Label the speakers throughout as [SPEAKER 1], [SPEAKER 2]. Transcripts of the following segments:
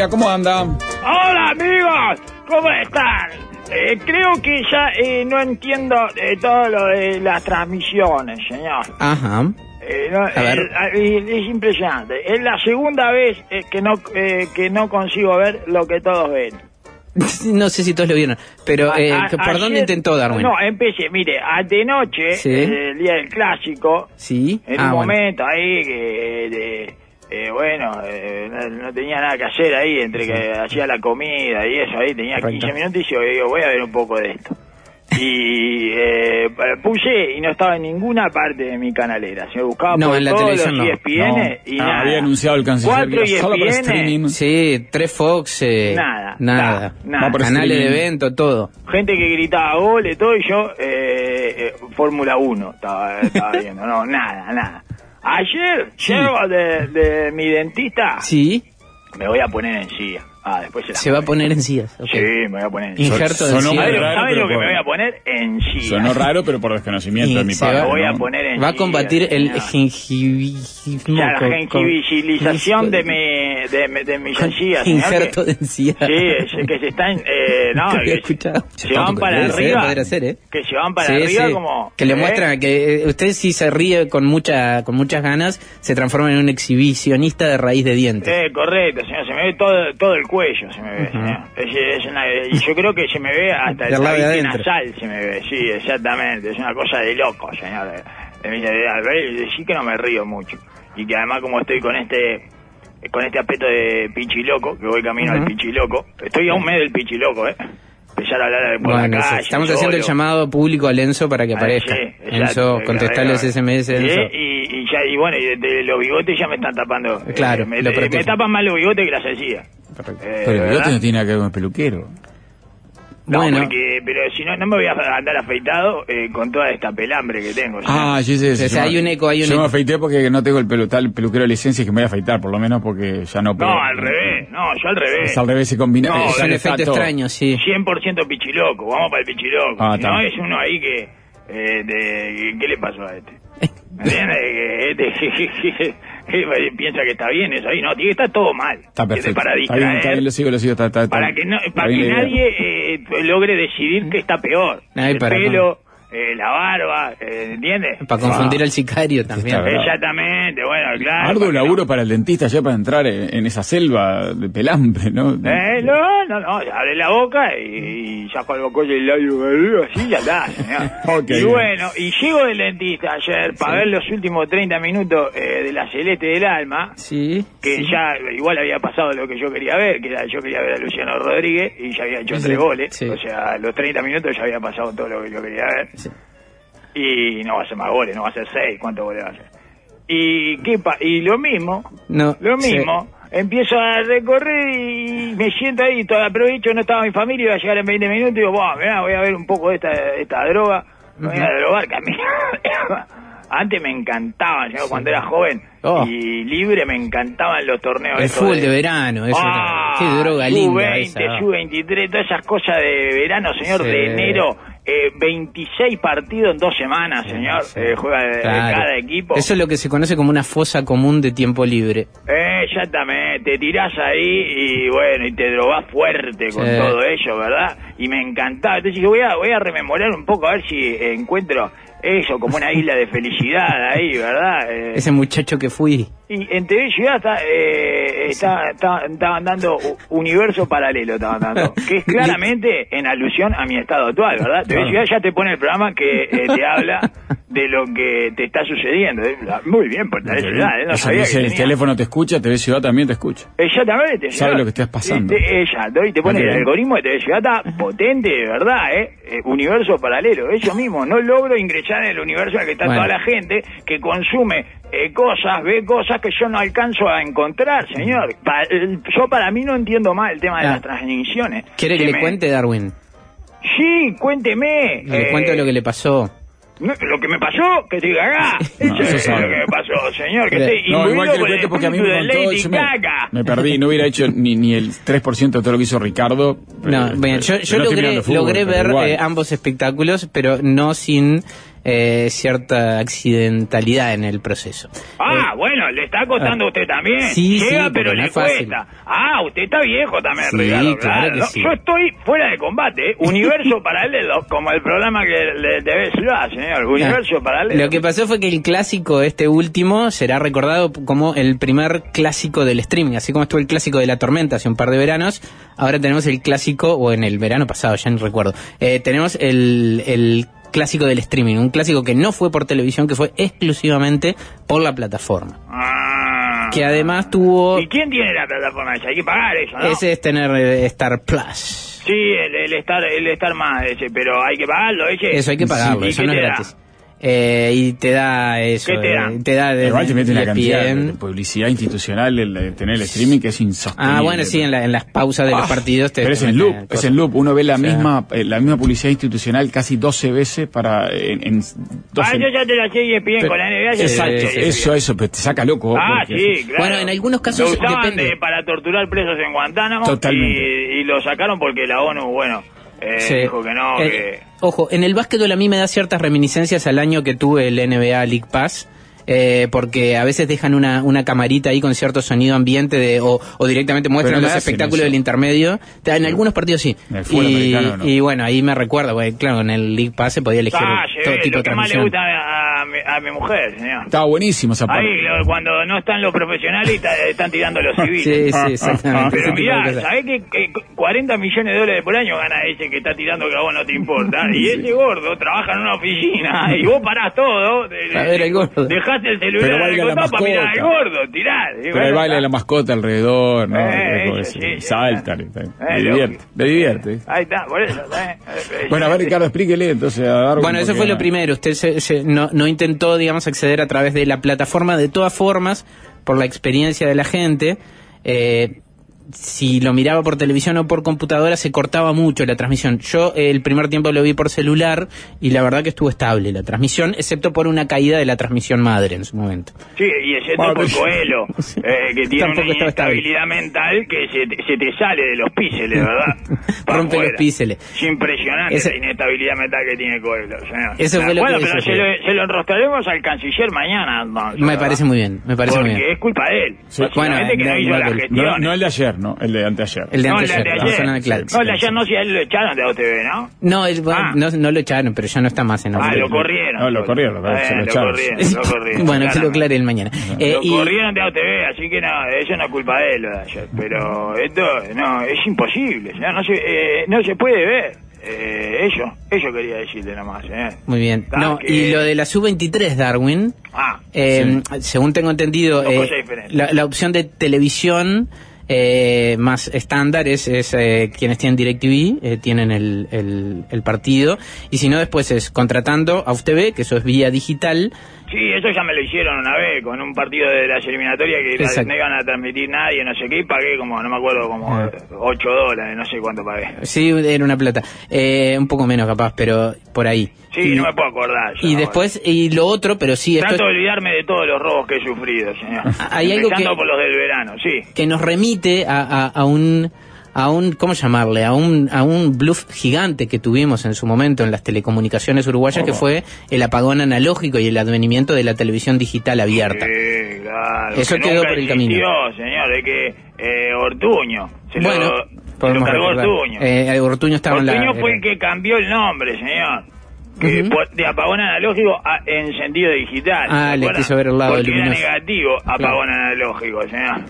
[SPEAKER 1] Día, ¿cómo anda?
[SPEAKER 2] Hola amigos, ¿cómo están? Eh, creo que ya eh, no entiendo eh, todo lo de las transmisiones, señor.
[SPEAKER 3] Ajá.
[SPEAKER 2] Eh, no,
[SPEAKER 3] A ver.
[SPEAKER 2] eh, es, es impresionante. Es la segunda vez que no que no consigo ver lo que todos ven.
[SPEAKER 3] No sé si todos lo vieron, pero eh,
[SPEAKER 2] A- a-
[SPEAKER 3] ¿por dónde intentó Darwin?
[SPEAKER 2] No, empecé, mire, de noche,
[SPEAKER 3] Sí.
[SPEAKER 2] el día del clásico,
[SPEAKER 3] Sí.
[SPEAKER 2] en
[SPEAKER 3] Ah,
[SPEAKER 2] un
[SPEAKER 3] bueno.
[SPEAKER 2] momento ahí que, de- eh, bueno, eh, no, no tenía nada que hacer ahí, entre que hacía la comida y eso, ahí tenía
[SPEAKER 3] Correcto.
[SPEAKER 2] 15 minutos y yo digo, voy a ver un poco de esto. Y eh, puse y no estaba en ninguna parte de mi canalera. Se me buscaba
[SPEAKER 3] No,
[SPEAKER 2] por
[SPEAKER 3] en la
[SPEAKER 2] todos
[SPEAKER 3] televisión
[SPEAKER 2] los
[SPEAKER 3] no.
[SPEAKER 2] ESPN y
[SPEAKER 1] Ah,
[SPEAKER 2] nada.
[SPEAKER 1] Había anunciado el canciller
[SPEAKER 2] Cuatro
[SPEAKER 1] que solo para
[SPEAKER 2] ESPN,
[SPEAKER 1] streaming.
[SPEAKER 3] Sí, tres Fox, eh,
[SPEAKER 2] Nada,
[SPEAKER 3] nada.
[SPEAKER 2] nada,
[SPEAKER 3] Canales de evento, todo.
[SPEAKER 2] gente que gritaba goles, todo, y yo, eh, eh, Fórmula 1 estaba, estaba viendo. No, nada, nada. Ayer
[SPEAKER 1] Sí.
[SPEAKER 2] de, de mi dentista,
[SPEAKER 3] Sí,
[SPEAKER 2] me voy a poner en silla. Ah, después se la
[SPEAKER 3] se va a poner en sillas. ok.
[SPEAKER 2] Sí, me voy a poner en silla.
[SPEAKER 3] Injerto de
[SPEAKER 1] Sonó
[SPEAKER 3] encía.
[SPEAKER 1] muy
[SPEAKER 2] ¿Sabes
[SPEAKER 1] raro,
[SPEAKER 2] ¿sabe
[SPEAKER 1] pero
[SPEAKER 2] lo que me voy a poner? En silla.
[SPEAKER 1] Sonó raro, pero por desconocimiento de mi
[SPEAKER 2] Me voy a poner en
[SPEAKER 3] Va a combatir el.
[SPEAKER 2] Ya, la gengivilización de mi, de, de mis encías.
[SPEAKER 3] Injerto de encía.
[SPEAKER 2] Sí, es que se están, eh, no, se van para arriba.
[SPEAKER 3] ¿eh?
[SPEAKER 2] Que se van para
[SPEAKER 3] Sí,
[SPEAKER 2] arriba
[SPEAKER 3] sí.
[SPEAKER 2] como...
[SPEAKER 3] que le
[SPEAKER 2] ¿eh?
[SPEAKER 3] muestran que eh, usted si se ríe con mucha con muchas ganas se transforma en un exhibicionista de raíz de dientes.
[SPEAKER 2] Eh, correcto, señor, se me ve todo, todo el cuello, se me ve. Es- es una- y yo creo que se me ve hasta el nasal, se me ve, sí, exactamente, es una cosa de loco, señor. Eh, "Al ver, Sí que no me río mucho, y que además como estoy con este con este aspecto de pichiloco, que voy camino al
[SPEAKER 3] Ujú.
[SPEAKER 2] pichiloco, estoy a un mes del pichiloco, ¿eh? Empezar a hablar por
[SPEAKER 3] Bueno,
[SPEAKER 2] la calle,
[SPEAKER 3] estamos haciendo el llamado público a Lenzo para que
[SPEAKER 2] Ah,
[SPEAKER 3] aparezca.
[SPEAKER 2] sí, exacto,
[SPEAKER 3] Enzo,
[SPEAKER 2] que
[SPEAKER 3] contestarle
[SPEAKER 2] aparezca.
[SPEAKER 3] ese SMS
[SPEAKER 2] Sí,
[SPEAKER 3] Enzo.
[SPEAKER 2] y, y ya, y bueno, y de, de los bigotes ya me están tapando. eh,
[SPEAKER 3] Claro,
[SPEAKER 2] me,
[SPEAKER 3] lo
[SPEAKER 2] eh,
[SPEAKER 3] protege.
[SPEAKER 2] me tapan más los bigotes que las encías.
[SPEAKER 3] Correcto.
[SPEAKER 2] Eh,
[SPEAKER 1] Pero el
[SPEAKER 2] ¿verdad?
[SPEAKER 1] bigote no tiene nada que ver con el peluquero.
[SPEAKER 2] No,
[SPEAKER 3] Bueno.
[SPEAKER 2] porque, pero si no, no me voy a andar afeitado eh, con toda esta pelambre que tengo. ¿sí?
[SPEAKER 1] Ah.
[SPEAKER 3] O sea,
[SPEAKER 1] yo
[SPEAKER 3] hay
[SPEAKER 1] me-
[SPEAKER 3] un eco, hay un
[SPEAKER 1] Yo
[SPEAKER 3] eco.
[SPEAKER 1] me afeité porque no tengo el pelu, tal peluquero de licencia y que me voy a afeitar, por lo menos porque ya no puedo.
[SPEAKER 2] no, al revés. No, yo al revés.
[SPEAKER 1] Es al revés, se combina.
[SPEAKER 2] No,
[SPEAKER 1] eh,
[SPEAKER 3] es un efecto
[SPEAKER 1] todo.
[SPEAKER 3] extraño, sí.
[SPEAKER 2] 100% pichiloco. Vamos para el pichiloco.
[SPEAKER 1] Ah,
[SPEAKER 2] Si no, es uno ahí que... Eh, de, ¿Qué le pasó a este? ¿Me entiendes? Que este piensa que está bien eso ahí. No, tiene que estar todo mal.
[SPEAKER 1] Está perfecto.
[SPEAKER 2] Para
[SPEAKER 1] Está bien,
[SPEAKER 2] distraer.
[SPEAKER 1] está bien, lo sigo, lo sigo. Está, está- está-
[SPEAKER 2] para que no para nadie eh, logre decidir que está peor
[SPEAKER 3] Ay,
[SPEAKER 2] el
[SPEAKER 3] para
[SPEAKER 2] pelo eh, la barba eh, ¿entiendes?
[SPEAKER 3] Para confundir al sicario también.
[SPEAKER 2] Exactamente bueno claro
[SPEAKER 1] Arduo laburo para el dentista ya para entrar en, en esa selva de pelambre, ¿no?
[SPEAKER 2] no, eh, no no no abre la boca y, y saco el bocolle del labio así ya está señor.
[SPEAKER 1] Ok.
[SPEAKER 2] y bueno y llego del dentista ayer para ver los últimos 30 minutos eh, de la celeste del alma
[SPEAKER 3] Sí.
[SPEAKER 2] que
[SPEAKER 3] sí.
[SPEAKER 2] ya igual había pasado lo que yo quería ver, que era yo quería ver a Luciano Rodríguez y ya había hecho
[SPEAKER 3] Sí,
[SPEAKER 2] tres goles,
[SPEAKER 3] sí.
[SPEAKER 2] o sea, los 30 minutos ya había pasado todo lo que yo quería ver. Y no va a ser más goles, no va a ser seis, ¿cuántos goles va a ser? Y, ¿qué pa y lo mismo,
[SPEAKER 3] No,
[SPEAKER 2] lo
[SPEAKER 3] sí.
[SPEAKER 2] mismo, empiezo a recorrer y me siento ahí, todo aprovecho, no estaba mi familia, iba a llegar en 20 minutos y digo, "Buah, mirá, voy a ver un poco de esta, esta droga, me voy a drogar, que a mí- Antes me encantaban, yo cuando era joven
[SPEAKER 3] Oh.
[SPEAKER 2] y libre me encantaban los torneos.
[SPEAKER 3] El fútbol de verano, eso
[SPEAKER 2] Ah,
[SPEAKER 3] qué droga linda
[SPEAKER 2] Sub-20,
[SPEAKER 3] esa.
[SPEAKER 2] Sub-23, todas esas cosas de verano, señor,
[SPEAKER 3] Sí.
[SPEAKER 2] de enero. Eh, 26 partidos en dos semanas, señor.
[SPEAKER 3] Sí.
[SPEAKER 2] eh, juega de, cada equipo.
[SPEAKER 3] Eso es lo que se conoce como una fosa común de tiempo libre.
[SPEAKER 2] Eh, exactamente, te tirás ahí y bueno, y te drogás fuerte con
[SPEAKER 3] Sí.
[SPEAKER 2] todo ello, ¿verdad? Y me encantaba. Entonces voy a, voy a rememorar un poco a ver si encuentro eso, como una isla de felicidad ahí, ¿verdad? Eh,
[SPEAKER 3] Ese muchacho que fui.
[SPEAKER 2] Y en TV Ciudad está, eh, está, está- estaban dando universo paralelo, estaban dando, que es claramente en alusión a mi estado actual, ¿verdad? TV Ciudad ya te pone el programa que eh, te habla de lo que te está sucediendo. Eh, Muy bien por TV Ciudad, eh, no sabía que
[SPEAKER 1] el
[SPEAKER 2] tenía.
[SPEAKER 1] teléfono te escucha, TV Ciudad también te escucha.
[SPEAKER 2] Exactamente.
[SPEAKER 1] Sabe lo que estás pasando.
[SPEAKER 2] Te- Exacto, y te pone el algoritmo de TV Ciudad está potente, de verdad, ¿eh? Eh, Universo paralelo, eso mismo. No logro ingresar en el universo en el que está
[SPEAKER 3] Bueno.
[SPEAKER 2] toda la gente que consume eh, cosas, ve cosas que yo no alcanzo a encontrar, señor. Pa- eh, yo para mí no entiendo más el tema de
[SPEAKER 3] Ah.
[SPEAKER 2] las transmisiones.
[SPEAKER 3] ¿Quiere que le
[SPEAKER 2] me-
[SPEAKER 3] cuente, Darwin?
[SPEAKER 2] Sí, cuénteme.
[SPEAKER 3] Le
[SPEAKER 2] Eh,
[SPEAKER 3] cuento lo que le pasó.
[SPEAKER 2] no, lo que me pasó, que estoy acá. Eso
[SPEAKER 1] eso
[SPEAKER 2] es
[SPEAKER 1] sabe.
[SPEAKER 2] lo que me pasó, señor. Que
[SPEAKER 3] Pero-
[SPEAKER 2] estoy
[SPEAKER 1] No, igual que le porque a mí me contó, yo me, me perdí, no hubiera hecho ni, ni el 3% de todo lo que hizo Ricardo.
[SPEAKER 3] No,
[SPEAKER 1] Eh,
[SPEAKER 3] bien, yo, logré,
[SPEAKER 1] fútbol,
[SPEAKER 3] ver eh, ambos espectáculos, pero no sin eh, cierta accidentalidad en el proceso.
[SPEAKER 2] Ah, bueno, le está costando a usted también.
[SPEAKER 3] Eh, Sí,
[SPEAKER 2] Llega,
[SPEAKER 3] sí,
[SPEAKER 2] pero
[SPEAKER 3] no
[SPEAKER 2] le cuesta. Ah, usted está viejo también,
[SPEAKER 3] Sí,
[SPEAKER 2] Ricardo,
[SPEAKER 3] claro que sí.
[SPEAKER 2] Yo estoy fuera de combate, ¿eh? Universo paralelo, como el programa que le debe señor. Universo
[SPEAKER 3] Ah,
[SPEAKER 2] paralelo.
[SPEAKER 3] Lo que pasó fue que el clásico, este último, será recordado como el primer clásico del streaming. Así como estuvo el clásico de la tormenta hace un par de veranos, ahora tenemos el clásico, o en el verano pasado, ya no recuerdo, eh, tenemos el, el clásico del streaming. Un clásico que no fue por televisión, que fue exclusivamente por la plataforma.
[SPEAKER 2] Ah.
[SPEAKER 3] Que además tuvo...
[SPEAKER 2] ¿Y quién tiene la plataforma esa? Hay que pagar eso, ¿no?
[SPEAKER 3] Ese es tener eh, Star Plus.
[SPEAKER 2] Sí, el, el estar el estar más ese, pero hay que pagarlo, ese.
[SPEAKER 3] Eso hay que pagarlo,
[SPEAKER 2] ¿Y
[SPEAKER 3] eso no es
[SPEAKER 2] da?
[SPEAKER 3] Eh, y te da eso.
[SPEAKER 2] ¿Qué te da?
[SPEAKER 3] eh, te da de,
[SPEAKER 1] Igual te mete una cantidad de,
[SPEAKER 3] ESPN.
[SPEAKER 1] publicidad institucional el, de tener el streaming que es insostenible.
[SPEAKER 3] Ah, bueno, sí, en, la- en las pausas de los
[SPEAKER 1] Ah,
[SPEAKER 3] partidos te
[SPEAKER 1] Pero es en loop, es en loop. Uno ve la
[SPEAKER 3] O sea,
[SPEAKER 1] misma eh, la misma publicidad institucional casi 12 veces para en, en 12
[SPEAKER 2] Ah, yo ya te la sé bien con la NBA. ya
[SPEAKER 1] Exacto, eso, eso, pero te saca loco.
[SPEAKER 2] Ah, sí, claro.
[SPEAKER 3] Bueno, en algunos casos
[SPEAKER 2] Lo usaban
[SPEAKER 3] depende.
[SPEAKER 2] de- para torturar presos en Guantánamo
[SPEAKER 1] Totalmente.
[SPEAKER 2] Y, y lo sacaron porque la ONU, bueno, eh,
[SPEAKER 3] Sí.
[SPEAKER 2] dijo que no,
[SPEAKER 3] Eh,
[SPEAKER 2] que...
[SPEAKER 3] Ojo, en el básquetbol a mí me da ciertas reminiscencias al año que tuve el NBA League Pass. eh, porque a veces dejan una, una camarita ahí con cierto sonido ambiente de, o, o directamente muestran
[SPEAKER 1] no
[SPEAKER 3] los espectáculos
[SPEAKER 1] eso.
[SPEAKER 3] del intermedio. En algunos partidos sí.
[SPEAKER 1] En el fútbol
[SPEAKER 3] y,
[SPEAKER 1] americano no.
[SPEAKER 3] y bueno, ahí me recuerdo, porque, claro, en el League Pass se podía elegir
[SPEAKER 2] Ah,
[SPEAKER 3] todo tipo
[SPEAKER 2] lo
[SPEAKER 3] de
[SPEAKER 2] que más le
[SPEAKER 3] transmisión.
[SPEAKER 2] A, a mi, mujer, señor.
[SPEAKER 1] Estaba buenísimo esa parte.
[SPEAKER 2] Ahí, lo- cuando no están los profesionales, está- están tirando los civiles.
[SPEAKER 3] Sí, sí, exactamente.
[SPEAKER 2] Pero mirá. ¿sabés que eh, 40 millones de dólares por año gana ese que está tirando que a vos no te importa? Y ese gordo trabaja en una oficina y vos parás todo. de-
[SPEAKER 3] A ver, el gordo.
[SPEAKER 2] Dejaste el celular en
[SPEAKER 1] la
[SPEAKER 2] el para mirar al gordo, tirá. Y
[SPEAKER 1] Pero
[SPEAKER 2] bueno,
[SPEAKER 1] el baile de la mascota alrededor, ¿no?
[SPEAKER 2] Eh, eso, sí, sí.
[SPEAKER 1] saltan, está-
[SPEAKER 2] Eh,
[SPEAKER 1] le
[SPEAKER 2] lógico.
[SPEAKER 1] divierte, le divierte.
[SPEAKER 2] Ahí está, por eso. eh, eh,
[SPEAKER 1] Bueno, a ver, Ricardo, explíquele entonces a Darwin.
[SPEAKER 3] Bueno, eso fue lo primero. Usted se- se- no, no intentó, digamos, acceder a través de la plataforma. De todas formas, por la experiencia de la gente, eh, si lo miraba por televisión o por computadora, se cortaba mucho la transmisión. Yo eh, el primer tiempo lo vi por celular y la verdad que estuvo estable la transmisión, excepto por una caída de la transmisión madre en su momento.
[SPEAKER 2] Sí, y excepto
[SPEAKER 1] Bueno,
[SPEAKER 2] por Coelho, eh, que tiene
[SPEAKER 3] Tampoco
[SPEAKER 2] una inestabilidad mental que se te, se te sale de los píceles, ¿verdad?
[SPEAKER 3] Rompe los píceles.
[SPEAKER 2] Es impresionante
[SPEAKER 3] Ese-
[SPEAKER 2] la inestabilidad mental que tiene Coelho, señor.
[SPEAKER 3] Eso fue lo
[SPEAKER 2] bueno,
[SPEAKER 3] que
[SPEAKER 2] pero se lo, se lo enrostraremos al canciller mañana. no,
[SPEAKER 3] Me parece muy bien, me parece
[SPEAKER 2] Porque
[SPEAKER 3] muy bien.
[SPEAKER 2] es culpa de él.
[SPEAKER 1] Sí.
[SPEAKER 3] Bueno,
[SPEAKER 2] que no,
[SPEAKER 3] no,
[SPEAKER 2] hizo
[SPEAKER 3] no,
[SPEAKER 2] la
[SPEAKER 3] no,
[SPEAKER 2] gestión.
[SPEAKER 1] No, no el de ayer, ¿no? El de anteayer.
[SPEAKER 3] El de
[SPEAKER 2] No,
[SPEAKER 3] anteayer,
[SPEAKER 2] la de
[SPEAKER 3] la
[SPEAKER 2] ayer.
[SPEAKER 3] zona de Claro.
[SPEAKER 2] No, el de ayer no, si a él lo echaron de OTV, ¿no?
[SPEAKER 3] No, el-
[SPEAKER 2] Ah.
[SPEAKER 3] no, no lo echaron, pero ya no está más en
[SPEAKER 2] Ah,
[SPEAKER 3] OTV.
[SPEAKER 2] lo corrieron.
[SPEAKER 1] No, lo corrieron,
[SPEAKER 2] Eh,
[SPEAKER 1] se lo
[SPEAKER 2] lo
[SPEAKER 1] echaron.
[SPEAKER 2] corrieron, lo corrieron.
[SPEAKER 3] bueno, que lo aclare el mañana. Eh,
[SPEAKER 2] lo
[SPEAKER 3] y-
[SPEAKER 2] corrieron de AOTV, así que no, eso no es culpa de él lo de ayer. Pero esto, no, es imposible, señor, no se, eh, no se puede ver. Eh, ello, ello quería decirle nomás, señor.
[SPEAKER 3] Muy bien.
[SPEAKER 2] Ah,
[SPEAKER 3] No,
[SPEAKER 2] que-
[SPEAKER 3] y lo de la sub-23, Darwin,
[SPEAKER 2] Ah,
[SPEAKER 3] eh, según tengo entendido, eh, la, la opción de televisión eh, más estándar es, eh, quienes tienen DirecTV, eh, tienen el, el, el partido, y si no, después es contratando a UTV, que eso es vía digital,
[SPEAKER 2] sí, eso ya me lo hicieron una vez con un partido de las eliminatorias que
[SPEAKER 3] Exacto.
[SPEAKER 2] no iban a transmitir nadie, no sé qué, y pagué como, no me acuerdo, como
[SPEAKER 3] Ah.
[SPEAKER 2] 8 dólares, no sé cuánto pagué.
[SPEAKER 3] sí, era una plata, eh, un poco menos capaz, pero por ahí.
[SPEAKER 2] Sí,
[SPEAKER 3] y,
[SPEAKER 2] no me puedo acordar. yo
[SPEAKER 3] y después, y lo otro, pero sí, esto
[SPEAKER 2] Trato
[SPEAKER 3] es-
[SPEAKER 2] de olvidarme de todos los robos que he sufrido, señor.
[SPEAKER 3] Hay algo
[SPEAKER 2] Empezando
[SPEAKER 3] que-
[SPEAKER 2] por los del verano, sí.
[SPEAKER 3] que nos remite a, a- a un a un cómo llamarle a un a un bluff gigante que tuvimos en su momento en las telecomunicaciones uruguayas que fue el apagón analógico y el advenimiento de la televisión digital abierta
[SPEAKER 2] Sí, claro.
[SPEAKER 3] Eso
[SPEAKER 2] que
[SPEAKER 3] quedó por el
[SPEAKER 2] existió,
[SPEAKER 3] camino.
[SPEAKER 2] señor, de que eh, Ortuño. Se
[SPEAKER 3] bueno
[SPEAKER 2] lo, se lo
[SPEAKER 3] podemos
[SPEAKER 2] cargó
[SPEAKER 3] recordar.
[SPEAKER 2] Ortuño.
[SPEAKER 3] Eh, Ortuño estaba en la
[SPEAKER 2] Ortuño fue
[SPEAKER 3] era-
[SPEAKER 2] el que cambió el nombre, señor. Que de apagón analógico a encendido digital.
[SPEAKER 3] Ah,
[SPEAKER 2] ¿se
[SPEAKER 3] le quiso ver el lado
[SPEAKER 2] Porque era negativo apagón analógico, señor.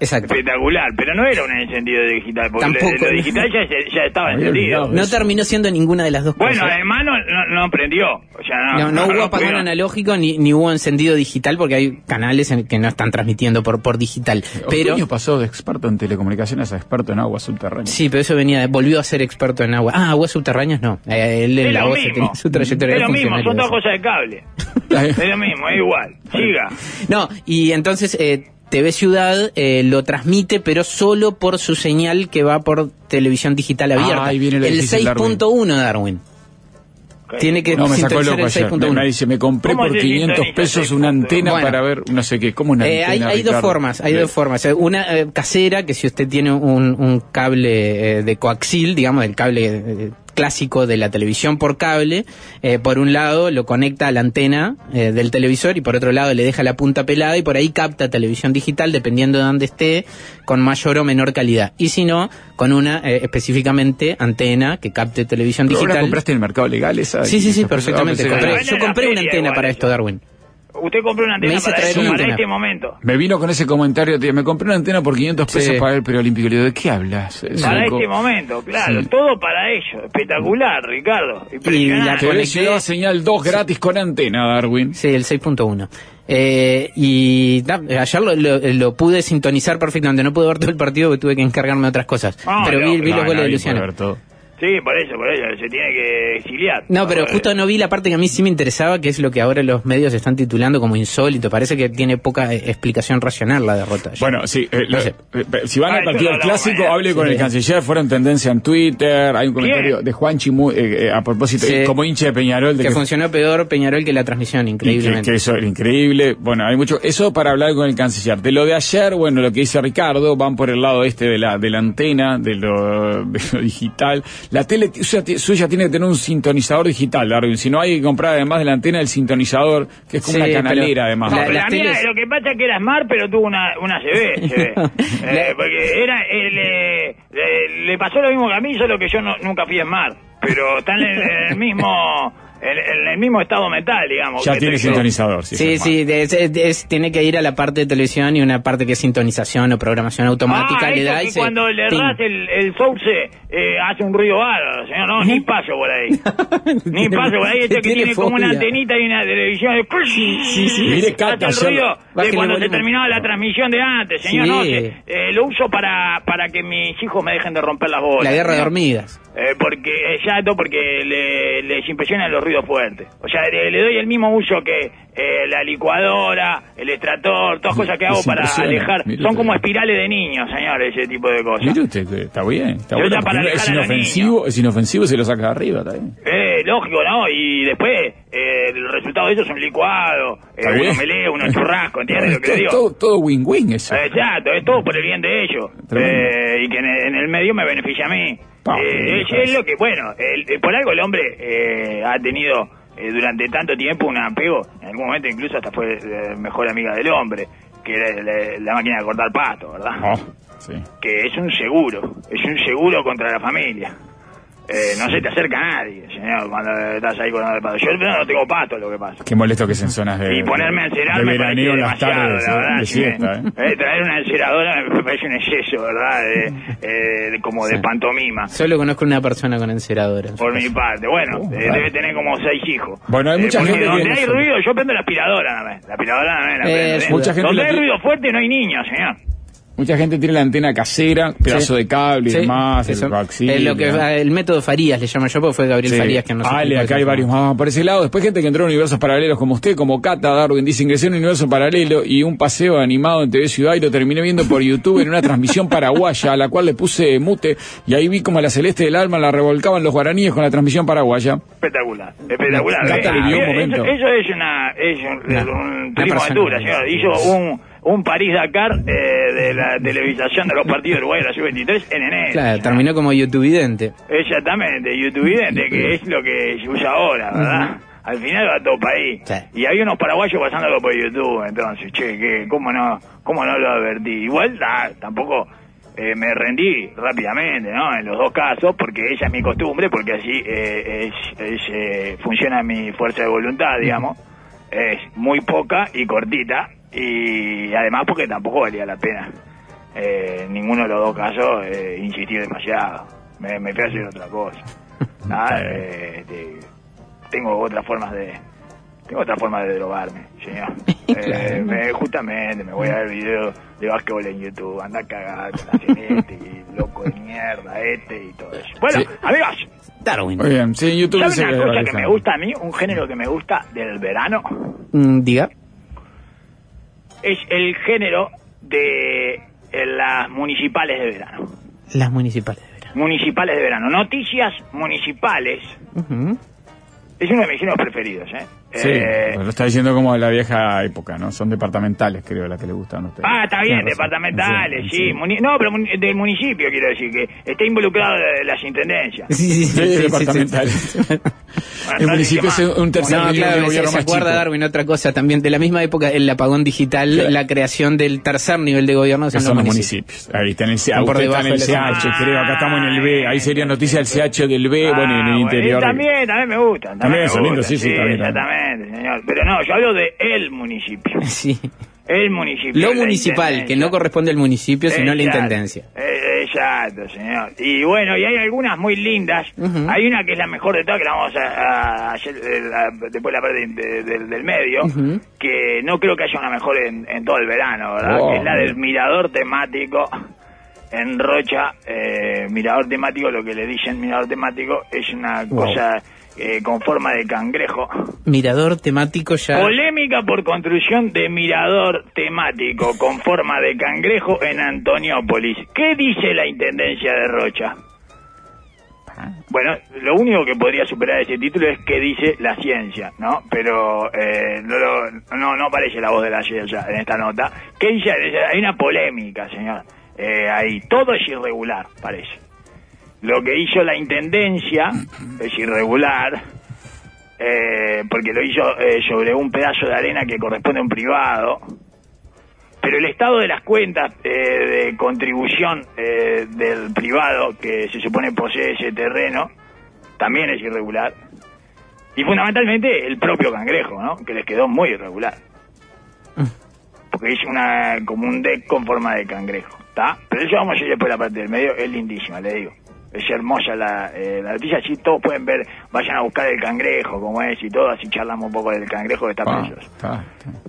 [SPEAKER 3] Exacto.
[SPEAKER 2] Espectacular, pero no era un encendido digital, porque
[SPEAKER 3] Tampoco.
[SPEAKER 2] lo, digital ya, estaba encendido.
[SPEAKER 3] No terminó siendo ninguna de las dos
[SPEAKER 2] Bueno,
[SPEAKER 3] cosas.
[SPEAKER 2] además no, no, no prendió. O sea, no,
[SPEAKER 3] No, no hubo apagón analógico ni, ni hubo encendido digital porque hay canales en que no están transmitiendo por, por digital. Pero
[SPEAKER 1] Otoño pasó de experto en telecomunicaciones a experto en aguas subterráneas.
[SPEAKER 3] sí, pero eso venía, volvió a ser experto en agua. Ah, aguas subterráneas no. Eh, él en
[SPEAKER 2] Es
[SPEAKER 3] la
[SPEAKER 2] mismo.
[SPEAKER 3] tiene su trayectoria
[SPEAKER 2] es
[SPEAKER 3] de
[SPEAKER 2] lo mismo, son todas cosas de cable. es lo mismo, es igual. Siga.
[SPEAKER 3] No, y entonces eh, TV Ciudad eh, lo transmite, pero solo por su señal que va por televisión digital abierta.
[SPEAKER 1] Ah, ahí viene
[SPEAKER 3] el
[SPEAKER 1] difícil, Darwin.
[SPEAKER 3] 6.1 Darwin. Tiene que
[SPEAKER 1] No, me sacó loco
[SPEAKER 3] el
[SPEAKER 1] ayer. Me,
[SPEAKER 3] 6.1.
[SPEAKER 1] me dice, me compré
[SPEAKER 2] ¿Cómo
[SPEAKER 1] por
[SPEAKER 2] se
[SPEAKER 1] 500
[SPEAKER 2] sintoniza
[SPEAKER 1] pesos una
[SPEAKER 2] 6.1?
[SPEAKER 1] antena
[SPEAKER 3] Bueno.
[SPEAKER 1] para ver, no sé qué, ¿cómo una
[SPEAKER 3] Eh, hay,
[SPEAKER 1] antena?
[SPEAKER 3] hay dos
[SPEAKER 1] Ricardo?
[SPEAKER 3] formas, hay dos formas. Eh, Una eh, casera, que si usted tiene un, un cable eh, de coaxil, digamos, el cable eh, clásico de la televisión por cable, eh, por un lado lo conecta a la antena eh, del televisor y por otro lado le deja la punta pelada y por ahí capta televisión digital dependiendo de dónde esté, con mayor o menor calidad. Y si no, con una eh, específicamente antena que capte televisión
[SPEAKER 1] ¿Pero ahora
[SPEAKER 3] digital.
[SPEAKER 1] compraste en el mercado legal esa?
[SPEAKER 3] Sí, sí, sí,
[SPEAKER 1] 500 pesos? Ah,
[SPEAKER 3] perfectamente. Compré- yo compré una antena para esto, Darwin.
[SPEAKER 2] Usted compró una antena
[SPEAKER 3] Me hice
[SPEAKER 2] para,
[SPEAKER 3] traer
[SPEAKER 2] eso,
[SPEAKER 3] una
[SPEAKER 2] para
[SPEAKER 3] antena.
[SPEAKER 2] este momento.
[SPEAKER 1] Me vino con ese comentario, tío, me compré una antena por 500 pesos
[SPEAKER 3] Sí.
[SPEAKER 1] para el preolímpico. Le digo, ¿de qué hablas? Es
[SPEAKER 2] Para este momento, claro.
[SPEAKER 1] Sí.
[SPEAKER 2] Todo para ello. Espectacular, Ricardo.
[SPEAKER 3] la
[SPEAKER 2] Impresionante.
[SPEAKER 1] TV
[SPEAKER 3] conecté-
[SPEAKER 1] señal 2 gratis con antena, Darwin.
[SPEAKER 3] Sí, el 6.1. Eh, y da, ayer lo, lo- lo pude sintonizar perfectamente. No pude ver todo el partido porque tuve que encargarme de otras cosas.
[SPEAKER 2] Ah,
[SPEAKER 3] pero
[SPEAKER 2] no,
[SPEAKER 3] vi, vi
[SPEAKER 1] No,
[SPEAKER 3] los goles de
[SPEAKER 1] nadie
[SPEAKER 3] Luciano.
[SPEAKER 2] Sí, por eso, por eso. Se tiene que exiliar.
[SPEAKER 3] No, pero justo no vi la parte que a mí sí me interesaba, que es lo que ahora los medios están titulando como insólito. Parece que tiene poca eh, explicación racional la derrota.
[SPEAKER 1] Bueno, sí, eh, lo-
[SPEAKER 3] No sé.
[SPEAKER 1] eh, si van
[SPEAKER 2] Ah,
[SPEAKER 1] al
[SPEAKER 2] eso
[SPEAKER 1] partido
[SPEAKER 2] lo hablamos
[SPEAKER 1] clásico,
[SPEAKER 2] mañana.
[SPEAKER 1] hable con
[SPEAKER 3] Sí.
[SPEAKER 1] el canciller, fueron tendencia en Twitter, hay un comentario
[SPEAKER 2] ¿Quién?
[SPEAKER 1] de Juanchi Mu- eh, eh, a propósito,
[SPEAKER 3] Sí.
[SPEAKER 1] eh, como hincha de Peñarol, de
[SPEAKER 3] que
[SPEAKER 1] que,
[SPEAKER 3] funcionó peor Peñarol que la transmisión,
[SPEAKER 1] que,
[SPEAKER 3] increíblemente.
[SPEAKER 1] que eso era increíble. Bueno, hay mucho, eso para hablar con el canciller. De lo de ayer, bueno, lo que dice Ricardo, van por el lado este de la, de la antena, de lo, de lo digital. La tele suya, tiene que tener un sintonizador digital, Darwin. Si no hay que comprar además de la antena el sintonizador, que es como
[SPEAKER 3] Sí,
[SPEAKER 1] una canalera además.
[SPEAKER 3] La-
[SPEAKER 2] la mía, lo que pasa es que era Smart, pero tuvo una, una CB. CB. Eh, porque era, eh, le, le pasó lo mismo que a mí, solo que yo no- nunca fui Smart. Pero están en, en el mismo en, en el mismo estado mental, digamos.
[SPEAKER 1] Ya
[SPEAKER 2] que
[SPEAKER 1] tiene sintonizador, sí.
[SPEAKER 3] Sí,
[SPEAKER 1] es
[SPEAKER 3] sí, de- es- es- es- tiene que ir a la parte de televisión y una parte que es sintonización o programación automática.
[SPEAKER 2] Ah,
[SPEAKER 3] le da y se-
[SPEAKER 2] cuando le erras el, el source eh, hace un ruido bárbaro, señor. No, ni paso por ahí. ni paso por ahí. Este que
[SPEAKER 3] tiene
[SPEAKER 2] tiene como una antenita y una televisión. de-
[SPEAKER 3] sí, sí.
[SPEAKER 1] Mire, Cata,
[SPEAKER 2] Hace el
[SPEAKER 1] ayer-
[SPEAKER 2] ruido de
[SPEAKER 3] Bájele
[SPEAKER 2] cuando se terminaba la transmisión de antes, señor.
[SPEAKER 3] Sí.
[SPEAKER 2] No, se- eh, lo uso para, para que mis hijos me dejen de romper las bolas.
[SPEAKER 3] La guerra de hormigas.
[SPEAKER 2] Eh, porque exacto porque le, les impresionan los ruidos fuertes o sea le, le doy el mismo uso que eh, la licuadora el extractor todas cosas que hago para alejar
[SPEAKER 1] mire
[SPEAKER 2] son
[SPEAKER 1] usted.
[SPEAKER 2] como espirales de niños señor ese tipo de cosas
[SPEAKER 1] Mire usted, está bien, está bueno.
[SPEAKER 2] para
[SPEAKER 1] Es inofensivo, es inofensivo, se lo saca de arriba, está bien.
[SPEAKER 2] eh, lógico no y después eh, el resultado de eso es un licuado eh,
[SPEAKER 1] Está bien.
[SPEAKER 2] uno melé uno churrasco ¿entiendes lo que
[SPEAKER 1] todo,
[SPEAKER 2] digo?
[SPEAKER 1] todo, todo win-win eso.
[SPEAKER 2] Exacto, es todo por el bien de ellos. Eh, y que en el, en el medio me beneficia a mí. Eh, es, lo que, bueno, el- el- por algo el hombre eh, ha tenido eh, durante tanto tiempo un apego, en algún momento incluso hasta fue eh, mejor amiga del hombre, que era la, la máquina de cortar pasto, ¿verdad?
[SPEAKER 1] Oh, sí.
[SPEAKER 2] Que es un seguro, es un seguro contra la familia. Eh, no se te acerca nadie, señor, cuando estás ahí con el pasto. Yo no tengo pasto, lo que pasa.
[SPEAKER 1] Qué molesto que es en zonas de.
[SPEAKER 2] Y ponerme a encerar
[SPEAKER 1] de
[SPEAKER 2] me parece
[SPEAKER 1] en las
[SPEAKER 2] demasiado,
[SPEAKER 1] tardes,
[SPEAKER 2] la
[SPEAKER 1] eh,
[SPEAKER 2] verdad.
[SPEAKER 1] de siesta, ¿eh?
[SPEAKER 2] eh, traer una enceradora me parece un exceso, ¿verdad? De, eh, de- como de pantomima,
[SPEAKER 3] Solo conozco una persona con enceradora. en
[SPEAKER 2] por mi parte. Bueno,
[SPEAKER 1] Oh,
[SPEAKER 2] eh,
[SPEAKER 1] claro.
[SPEAKER 2] debe tener como seis hijos.
[SPEAKER 1] Bueno, hay mucha gente
[SPEAKER 2] Donde hay ruido, yo prendo la aspiradora, nada más. La aspiradora nada más la
[SPEAKER 3] Eh,
[SPEAKER 2] prendo,
[SPEAKER 1] mucha gente
[SPEAKER 2] Donde
[SPEAKER 1] la
[SPEAKER 2] hay ruido fuerte no hay niños, señor.
[SPEAKER 1] Mucha gente tiene la antena casera, pedazo
[SPEAKER 3] Sí.
[SPEAKER 1] de cable y
[SPEAKER 3] Sí,
[SPEAKER 1] demás,
[SPEAKER 3] eso.
[SPEAKER 1] el coaxil,
[SPEAKER 3] Eh, lo que, el método Farías le llamo yo, porque fue Gabriel
[SPEAKER 1] Sí.
[SPEAKER 3] Farías quien nos
[SPEAKER 1] Ale, acá hay
[SPEAKER 3] eso.
[SPEAKER 1] varios más por ese lado. Después gente que entró en universos paralelos como usted, como Cata Darwin, dice ingresé en un universo paralelo y un paseo animado en TV Ciudad y lo terminé viendo por YouTube en una transmisión paraguaya a la cual le puse mute y ahí vi como a la celeste del alma la revolcaban los guaraníes con la transmisión paraguaya.
[SPEAKER 2] Espectacular, espectacular.
[SPEAKER 1] Cata
[SPEAKER 2] Eh,
[SPEAKER 1] vivió un
[SPEAKER 2] eso-
[SPEAKER 1] momento.
[SPEAKER 2] Eso, es una es un,
[SPEAKER 3] Una-
[SPEAKER 2] es un
[SPEAKER 3] una
[SPEAKER 2] turismo
[SPEAKER 3] persona.
[SPEAKER 2] aventura, señor. Hizo un, un París-Dakar eh, de la televisación de los partidos de Uruguay de la Sub-23 en enero.
[SPEAKER 3] Claro, terminó como youtubevidente.
[SPEAKER 2] Exactamente, youtubevidente, que es lo que se usa ahora, ¿verdad? Al final va todo ahí.
[SPEAKER 3] Sí.
[SPEAKER 2] Y había unos paraguayos pasándolo por YouTube, entonces, che, que ¿cómo no cómo no lo advertí? Igual tampoco eh, me rendí rápidamente, ¿no? En los dos casos, porque esa es mi costumbre, porque así eh, es, es, eh, funciona mi fuerza de voluntad, digamos. Es muy poca y cortita, y además porque tampoco valía la pena eh, en ninguno de los dos casos eh, insistir demasiado. Me, me fui a hacer otra cosa. Nada, eh, este, tengo otras formas de tengo otra forma de drogarme, señor. Eh, me- justamente me voy a ver videos de básquetbol en YouTube, anda a cagar con la celeste y loco de mierda este y todo eso. Bueno,
[SPEAKER 1] Sí.
[SPEAKER 2] amigos,
[SPEAKER 3] Darwin.
[SPEAKER 1] Muy bien, sí, YouTube
[SPEAKER 2] ¿saben
[SPEAKER 1] se
[SPEAKER 2] una cosa que me gusta a mí? Un género que me gusta del verano
[SPEAKER 3] Mm, diga.
[SPEAKER 2] Es el género de eh, las municipales de verano.
[SPEAKER 3] Las municipales de verano.
[SPEAKER 2] Municipales de verano. Noticias municipales. Es uno de mis géneros preferidos, ¿eh?
[SPEAKER 1] Sí,
[SPEAKER 2] Eh,
[SPEAKER 1] lo está diciendo como la vieja época, ¿no? Son departamentales, creo, las que le gustan a ustedes.
[SPEAKER 2] Ah, está bien, departamentales, sí. muni- no, pero del municipio, quiero decir, que está involucrado de las intendencias.
[SPEAKER 3] Sí, sí,
[SPEAKER 1] Sí, departamentales.
[SPEAKER 2] Bueno,
[SPEAKER 1] El
[SPEAKER 2] no
[SPEAKER 1] municipio es un tercer
[SPEAKER 3] No, claro,
[SPEAKER 1] de
[SPEAKER 3] se,
[SPEAKER 1] gobierno
[SPEAKER 3] se
[SPEAKER 1] más
[SPEAKER 3] acuerda
[SPEAKER 1] chico.
[SPEAKER 3] Darwin otra cosa también de la misma época, el apagón digital,
[SPEAKER 1] Claro.
[SPEAKER 3] la creación del tercer nivel de gobierno
[SPEAKER 1] Que
[SPEAKER 3] son,
[SPEAKER 1] son los
[SPEAKER 3] municipios.
[SPEAKER 1] municipios. Ahí está en el,
[SPEAKER 3] por
[SPEAKER 1] está en
[SPEAKER 3] de
[SPEAKER 1] creo. Acá estamos en el B. Ahí sería noticia del CH del B, bueno, y en el
[SPEAKER 2] Ah, bueno,
[SPEAKER 1] interior.
[SPEAKER 2] también, también me gustan. También,
[SPEAKER 1] son lindos, sí, sí, también,
[SPEAKER 2] Exactamente, señor. Pero no, yo hablo de el municipio.
[SPEAKER 3] Sí.
[SPEAKER 2] El municipio.
[SPEAKER 3] Lo municipal, que no corresponde al municipio, sino a la intendencia.
[SPEAKER 2] Eh, Exacto, señor. Y bueno, y hay algunas muy lindas. Hay una que es la mejor de todas, que la vamos a, a hacer eh, la- después la parte de- de- del medio, que no creo que haya una mejor en, en todo el verano, ¿verdad?
[SPEAKER 1] Oh,
[SPEAKER 2] que es la del mirador temático en Rocha. Eh, mirador temático, lo que le dicen mirador temático, es una
[SPEAKER 3] Wow.
[SPEAKER 2] cosa eh, con forma de cangrejo.
[SPEAKER 3] Mirador temático ya.
[SPEAKER 2] Polémica por construcción de mirador temático con forma de cangrejo en Antoniópolis. ¿Qué dice la Intendencia de Rocha? Bueno, lo único que podría superar ese título es qué dice la ciencia, ¿no? Pero eh, no, lo- no, no aparece la voz de la ciencia en esta nota. ¿Qué dice? Hay una polémica, señor. Eh, ahí todo es irregular, parece. Lo que hizo la Intendencia es irregular, eh, porque lo hizo eh, sobre un pedazo de arena que corresponde a un privado. Pero el estado de las cuentas eh, de contribución eh, del privado que se supone posee ese terreno también es irregular. Y fundamentalmente el propio cangrejo, ¿no? Que les quedó muy irregular. Porque es una como un deck con forma de cangrejo, ¿está? Pero eso vamos a ir después a la parte del medio, es lindísima, le digo. Es hermosa la, eh, la noticia, así todos pueden ver, vayan a buscar el cangrejo, como es y todo, así charlamos un poco del cangrejo que está
[SPEAKER 1] Ah, está.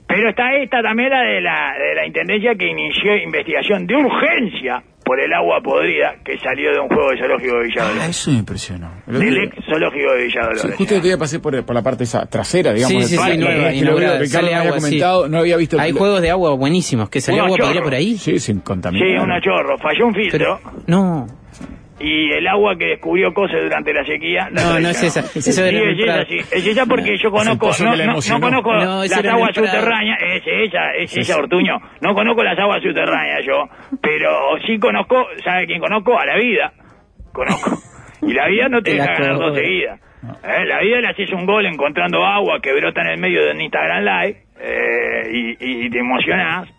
[SPEAKER 2] Pero está esta también la de la, de la Intendencia que inició investigación de urgencia por el agua podrida que salió de un juego de zoológico de
[SPEAKER 1] Ah,
[SPEAKER 2] Villadolores.
[SPEAKER 1] eso me impresionó.
[SPEAKER 2] Del ex zoológico de Villadolores.
[SPEAKER 1] Sí, justo el día pasé por, por la parte esa trasera, digamos.
[SPEAKER 3] Sí, sí, sí, nueva, inaugurada,
[SPEAKER 1] Ricardo
[SPEAKER 3] sale sí.
[SPEAKER 1] no había visto... el-
[SPEAKER 3] Hay juegos de agua buenísimos, que
[SPEAKER 2] Unos
[SPEAKER 3] agua podría
[SPEAKER 2] chorros.
[SPEAKER 3] por ahí.
[SPEAKER 1] Sí, sin
[SPEAKER 2] Sí,
[SPEAKER 1] contaminar.
[SPEAKER 2] unos chorros. Falló un filtro
[SPEAKER 3] Pero, no,
[SPEAKER 2] y el agua que descubrió cosas durante la sequía. la
[SPEAKER 3] No, no es esa. Eso era
[SPEAKER 2] Sí, es esa, sí. Es esa porque yo
[SPEAKER 1] Es
[SPEAKER 2] conozco. No, no, conozco las aguas subterráneas. Es ella, es
[SPEAKER 1] sí.
[SPEAKER 2] Ortuño. No conozco las aguas subterráneas yo, pero sí conozco, ¿sabe quién conozco? A la vida. Conozco. Y la vida no te deja ganar dos seguidas. Eh, La vida le haces un gol encontrando agua que brota en el medio de un Instagram Live eh, y, y- y te emocionás.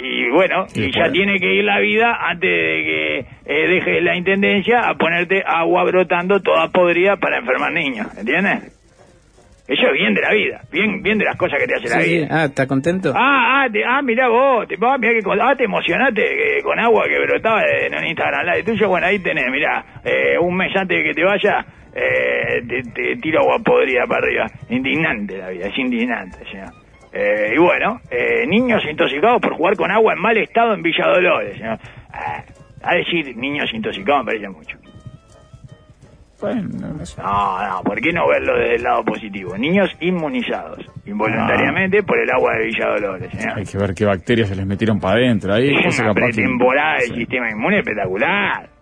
[SPEAKER 2] Y bueno,
[SPEAKER 1] Y
[SPEAKER 2] ya tiene que ir la vida antes de que eh, deje la intendencia a ponerte agua brotando toda podrida para enfermar niños, ¿entiendes? Eso es bien de la vida, bien bien de las cosas que te hace la
[SPEAKER 3] sí.
[SPEAKER 2] vida.
[SPEAKER 3] Ah, ¿está contento?
[SPEAKER 2] Ah, ah, te- ah, mirá vos, te, ah, mirá que, ah, te emocionaste eh, con agua que brotaba en un Instagram Live tuyo. Bueno, ahí tenés, mirá, eh, un mes antes de que te vaya, eh, te, te tiro agua podrida para arriba. Indignante la vida, es indignante, señor. Eh, y bueno, eh, niños intoxicados por jugar con agua en mal estado en Villa Dolores, señor. Ah, a decir niños intoxicados me parece mucho.
[SPEAKER 1] Bueno, no sé.
[SPEAKER 2] No, no, ¿por qué no verlo desde el lado positivo? Niños inmunizados involuntariamente por el agua de Villa Dolores, señor.
[SPEAKER 1] Hay que ver qué bacterias se les metieron para adentro. Ahí,
[SPEAKER 2] Es una pretemporada del sistema inmune espectacular.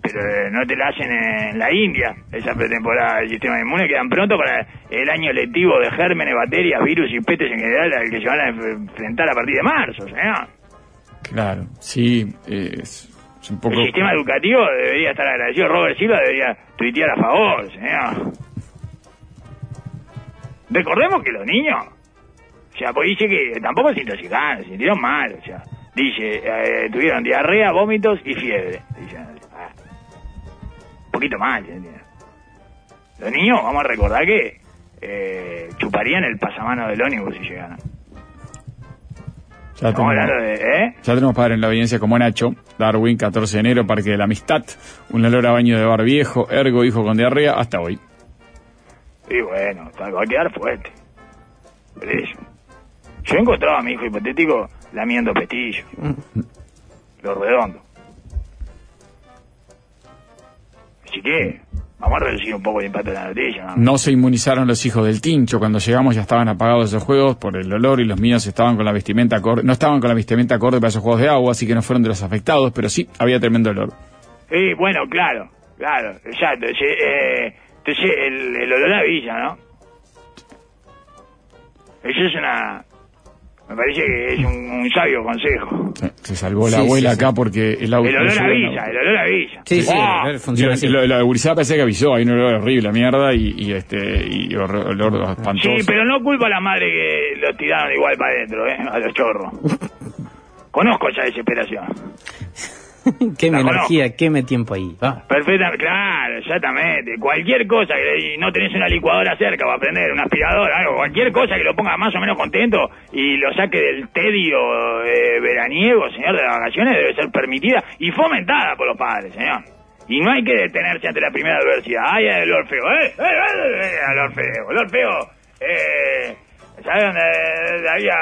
[SPEAKER 2] Pero eh, no te la hacen en la India, esa pretemporada del sistema inmune. Quedan pronto para el año lectivo de gérmenes, bacterias, virus y pestes en general al que se van a enfrentar a partir de marzo, señor.
[SPEAKER 1] Claro, sí, es, es un poco...
[SPEAKER 2] El sistema educativo debería estar agradecido. Robert Silva debería tuitear a favor, señor. Recordemos que los niños, o sea, pues dice que tampoco se intoxicaron, se sintieron mal, o sea, dice, eh, tuvieron diarrea, vómitos y fiebre. Dice, poquito mal, ¿entiendes? Los niños, vamos a recordar que eh, chuparían el pasamano del ónibus si llegaran.
[SPEAKER 1] Ya tenemos,
[SPEAKER 2] de, ¿eh?
[SPEAKER 1] ya tenemos padre en la audiencia como Nacho, Darwin, 14 de enero, Parque de la Amistad, un olor a baño de bar viejo, ergo, hijo con diarrea, hasta hoy.
[SPEAKER 2] Y bueno, va a quedar fuerte. Por eso. Yo encontraba a mi hijo hipotético lamiendo pestillo. Lo redondo. Así que, vamos a reducir un poco el impacto de la noticia. ¿no?
[SPEAKER 1] No se inmunizaron los hijos del Tincho. Cuando llegamos ya estaban apagados esos juegos por el olor y los míos estaban con la vestimenta acorde, no estaban con la vestimenta acorde para esos juegos de agua, así que no fueron de los afectados, pero sí había tremendo olor.
[SPEAKER 2] Sí, bueno, claro, claro, exacto. eh, entonces, el, el olor a villa, ¿no? Eso es una... Me parece que es un, un sabio consejo.
[SPEAKER 1] Se, se salvó la
[SPEAKER 3] Sí,
[SPEAKER 1] abuela
[SPEAKER 3] sí, sí.
[SPEAKER 1] acá porque el auto.
[SPEAKER 2] El olor a villa, el olor a villa.
[SPEAKER 3] Sí, sí,
[SPEAKER 2] ¡Ah!
[SPEAKER 3] funciona así.
[SPEAKER 1] Lo, lo de gurizada parece que avisó, hay un olor horrible, mierda, y, y este, y olor espantoso.
[SPEAKER 2] Sí, pero no culpa a la madre que lo tiraron igual para adentro, ¿eh? A los chorros. Conozco esa desesperación.
[SPEAKER 3] qué
[SPEAKER 2] La
[SPEAKER 3] energía, queme tiempo ahí. Va.
[SPEAKER 2] Perfectamente, claro, exactamente. Cualquier cosa que y no tenés una licuadora cerca para prender, un aspirador, algo, cualquier cosa que lo ponga más o menos contento y lo saque del tedio eh, veraniego, señor, de las vacaciones, debe ser permitida y fomentada por los padres, señor. Y no hay que detenerse ante la primera adversidad. ¡Ay, el Orfeo! ¡Eh! ¡Eh! ¡Eh! ¡Eh! ¡El Orfeo! ¡El Orfeo! Eh, ¿Sabes dónde había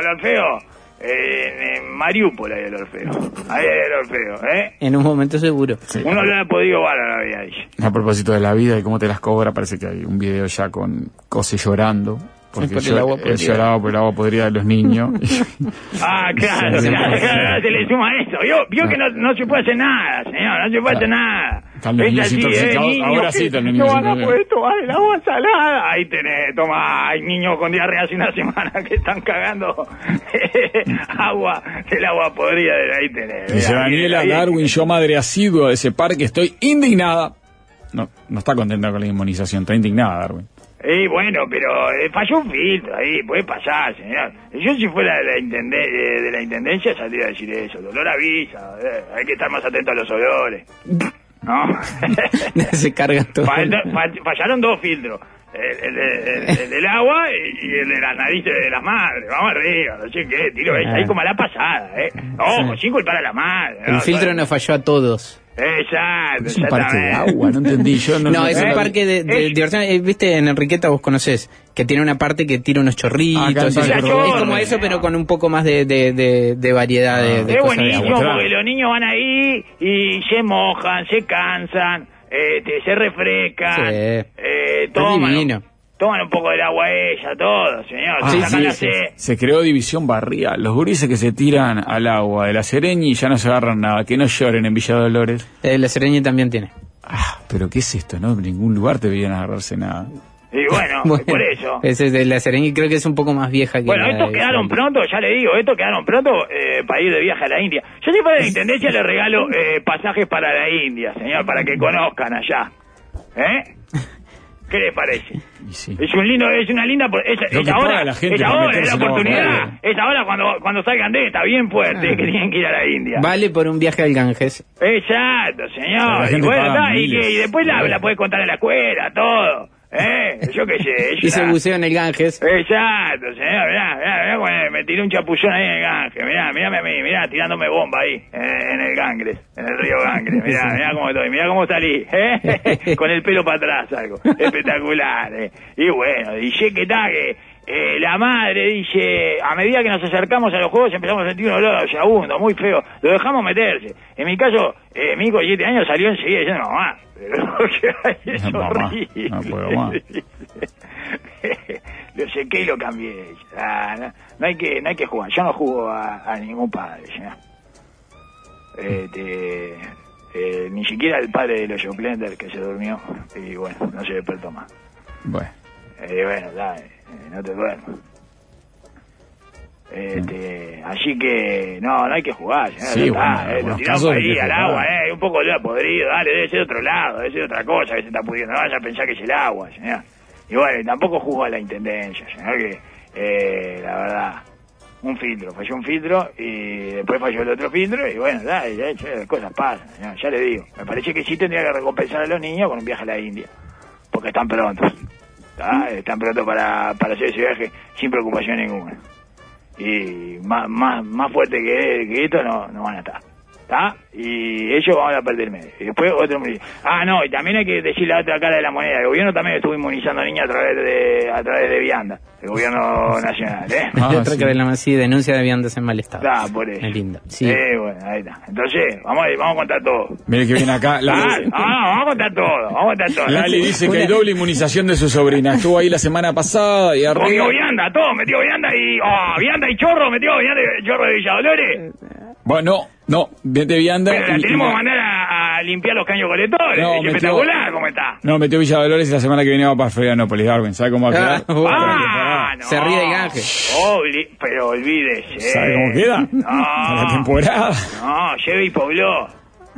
[SPEAKER 2] el Orfeo? Eh, en Mariúpol hay el Orfeo. Ahí hay el Orfeo, ¿eh?
[SPEAKER 3] En un momento seguro.
[SPEAKER 1] Sí.
[SPEAKER 2] Uno le ha podido bárbaro había dicho.
[SPEAKER 1] A propósito de la vida y cómo te las cobra, parece que hay un video ya con Cose llorando. Porque
[SPEAKER 3] por el
[SPEAKER 1] yo-
[SPEAKER 3] agua
[SPEAKER 1] él lloraba por el agua podrida de los niños.
[SPEAKER 2] Ah, claro, claro, claro, se le suma eso. Vio, vio que no, no se puede hacer nada, señor, no se puede hacer nada.
[SPEAKER 1] Están los niños intoxicados,
[SPEAKER 2] niños
[SPEAKER 1] ahora sí están los
[SPEAKER 2] no
[SPEAKER 1] niños intoxicados.
[SPEAKER 2] poder tomar el agua salada. Ahí tenés, toma, hay niños con diarrea hace una semana que están cagando agua, el agua podrida de ahí tenés.
[SPEAKER 1] Dice Daniela Darwin, yo madre asidua de ese parque, estoy indignada. No, no está contenta con la inmunización, está indignada Darwin.
[SPEAKER 2] Y bueno, pero eh, falló un filtro ahí, puede pasar, señor. Yo si fuera de la, intende- eh, de la intendencia saldría a decir eso. Dolor avisa, eh, hay que estar más atento a los olores. ¿No?
[SPEAKER 3] Se cargan todo.
[SPEAKER 2] Fallaron dos filtros. El, el el- el del agua y, el de las narices de las madres. Vamos arriba, no sé qué, tiro esa ahí como a la pasada, ¿eh? Ojo, sin culpar a la madre.
[SPEAKER 3] El filtro no falló a todos.
[SPEAKER 2] Exacto,
[SPEAKER 1] Es un parque de agua, no entendí. Yo no,
[SPEAKER 3] No, es un parque de, de
[SPEAKER 2] es-
[SPEAKER 3] diversión. Eh, Viste, en Enriqueta vos conocés que tiene una parte que tira unos chorritos. Y.
[SPEAKER 1] Parque
[SPEAKER 3] es como eso, pero con un poco más de, de, de, de variedad de, de
[SPEAKER 2] Es
[SPEAKER 3] cosas de
[SPEAKER 2] buenísimo
[SPEAKER 3] agua.
[SPEAKER 2] Porque los niños van ahí y se mojan, se cansan, eh, te- se refrescan,
[SPEAKER 3] Sí.
[SPEAKER 2] eh, toman,
[SPEAKER 3] divino.
[SPEAKER 2] Toman un poco del agua ella, todo, señor.
[SPEAKER 1] Ah,
[SPEAKER 2] se
[SPEAKER 1] sí, sí. creó división barrial. Los gurises que se tiran al agua de la Sereñi ya no se agarran nada. Que no lloren en Villa Dolores.
[SPEAKER 3] Eh, la Sereña también tiene.
[SPEAKER 1] Ah, pero ¿qué es esto? No, en ningún lugar te veían agarrarse nada.
[SPEAKER 2] Y bueno,
[SPEAKER 3] Bueno,
[SPEAKER 2] por eso.
[SPEAKER 3] Ese es de la Sereña y creo que es un poco más vieja que
[SPEAKER 2] Bueno,
[SPEAKER 3] la
[SPEAKER 2] estos
[SPEAKER 3] de
[SPEAKER 2] quedaron pronto, ya le digo, estos quedaron pronto eh, para ir de viaje a la India. Yo si de la Intendencia le regalo eh, pasajes para la India, señor, para que conozcan allá. ¿Eh? ¿Qué le parece?
[SPEAKER 1] Sí.
[SPEAKER 2] Es un lindo, es una linda, es, es ahora,
[SPEAKER 1] la gente
[SPEAKER 2] es ahora, la oportunidad,
[SPEAKER 1] podrida.
[SPEAKER 2] es ahora cuando, cuando salgan de esta bien fuerte, que tienen que ir a la India.
[SPEAKER 3] Vale por un viaje al Ganges.
[SPEAKER 2] Exacto, señor. Y bueno, está, y,
[SPEAKER 1] miles.
[SPEAKER 2] que- y después la, la puede contar en la escuela, todo. ¿Eh? Yo qué sé.
[SPEAKER 3] Hice
[SPEAKER 2] una-
[SPEAKER 3] buceo en el Ganges.
[SPEAKER 2] Exacto, señor, mirá, mirá, mirá, cuando me tiré un chapuzón ahí en el Ganges, mirá, mirá a mí, mirá, tirándome bomba ahí, en, en el Gangres, en el río Gangres, mirá, mirá cómo estoy, mirá cómo salí, ¿eh? con el pelo para atrás algo, espectacular, ¿eh? y bueno, dije que tal, que eh, la madre dice, a medida que nos acercamos a los juegos empezamos a sentir un olor a yabundo, muy feo, lo dejamos meterse, en mi caso, eh, mi hijo de 7 años salió enseguida diciendo, mamá, pero lo que hay es
[SPEAKER 1] Mamá,
[SPEAKER 2] horrible.
[SPEAKER 1] no puedo más.
[SPEAKER 2] Lo sequé y lo cambié. Ah, no, no hay que no hay que jugar. Yo no jugo a, a ningún padre. Este, eh, ni siquiera el padre de los Joplender que se durmió y bueno, no se despertó más.
[SPEAKER 1] Bueno.
[SPEAKER 2] Eh, bueno, eh, no te duermas. Este, así que no, no hay que jugar,
[SPEAKER 1] Sí, bueno,
[SPEAKER 2] eh, lo tiramos ahí
[SPEAKER 1] que
[SPEAKER 2] al agua, eh, un poco de podrido, dale, debe ser otro lado, debe ser otra cosa que se está pudiendo, no vaya a pensar que es el agua, señor. Y bueno, tampoco jugó a la intendencia, señor, que eh, la verdad, un filtro, falló un filtro y después falló el otro filtro y bueno, ya, ya, ya, cosas pasan, señor, ya le digo. Me parece que sí tendría que recompensar a los niños con un viaje a la India, porque están prontos, ¿tá? están prontos para, para hacer ese viaje sin preocupación ninguna. y más, más, más fuerte que, que esto no, no van a estar. ¿Está? Y ellos van a perder medio. Y después otro. Ah, no, y también hay que decir la otra cara de la moneda. El gobierno también estuvo inmunizando niños a través de a través de vianda. El gobierno nacional, ¿eh?
[SPEAKER 1] Ah,
[SPEAKER 3] otra
[SPEAKER 1] sí.
[SPEAKER 3] que la sí, denuncia de viandas en mal estado.
[SPEAKER 2] Está, por eso.
[SPEAKER 3] Es lindo. Sí.
[SPEAKER 2] Eh, bueno, ahí está. Entonces, vamos a, vamos a contar todo.
[SPEAKER 1] Mire que viene acá.
[SPEAKER 2] Ah,
[SPEAKER 1] Lali,
[SPEAKER 2] ah, vamos a contar todo. Vamos a contar todo.
[SPEAKER 1] Lali dice que hay doble inmunización de su sobrina. Estuvo ahí la semana pasada y
[SPEAKER 2] Comió
[SPEAKER 1] arriba.
[SPEAKER 2] vianda, todo, metió vianda y... Oh, vianda y chorro, metió vianda y chorro de Villa Dolores.
[SPEAKER 1] Bueno, no, vete vianda.
[SPEAKER 2] Pero la
[SPEAKER 1] y-
[SPEAKER 2] tenemos
[SPEAKER 1] y-
[SPEAKER 2] que mandar a, a limpiar los caños colectores.
[SPEAKER 1] No,
[SPEAKER 2] es
[SPEAKER 1] metió-
[SPEAKER 2] espectacular cómo está.
[SPEAKER 1] No, metió Villa Dolores y la semana que viene va para Florianópolis, Darwin. ¿Sabe cómo va a quedar?
[SPEAKER 3] Ah.
[SPEAKER 2] Ah, no.
[SPEAKER 3] Se ríe de Ganje.
[SPEAKER 2] Obli- pero olvídese.
[SPEAKER 1] ¿Sabe cómo queda?
[SPEAKER 2] No.
[SPEAKER 1] La temporada.
[SPEAKER 2] No, lleve y pobló.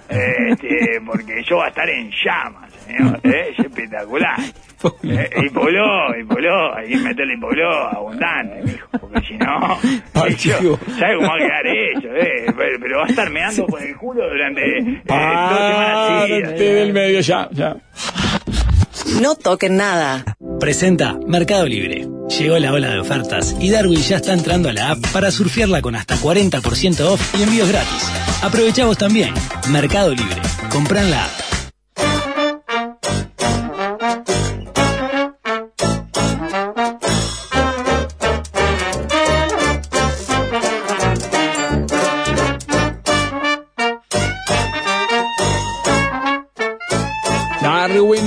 [SPEAKER 2] Este, porque yo va a estar en llamas, señor. ¿eh? Es espectacular. Eh, y pobló, y pobló. Hay que meterle pobló abundante, mijo. Porque si no, eso, ¿sabe cómo va a quedar hecho? Eh? Pero, pero va a estar meando por el culo durante eh, dos semanas seguidas.
[SPEAKER 1] Parte del medio ya, ya.
[SPEAKER 4] No toquen nada.
[SPEAKER 5] Presenta Mercado Libre. Llegó la ola de ofertas y Darwin ya está entrando a la app para surfearla con hasta 40% off y envíos gratis. Aprovecha vos también. Mercado Libre. Comprá en la app.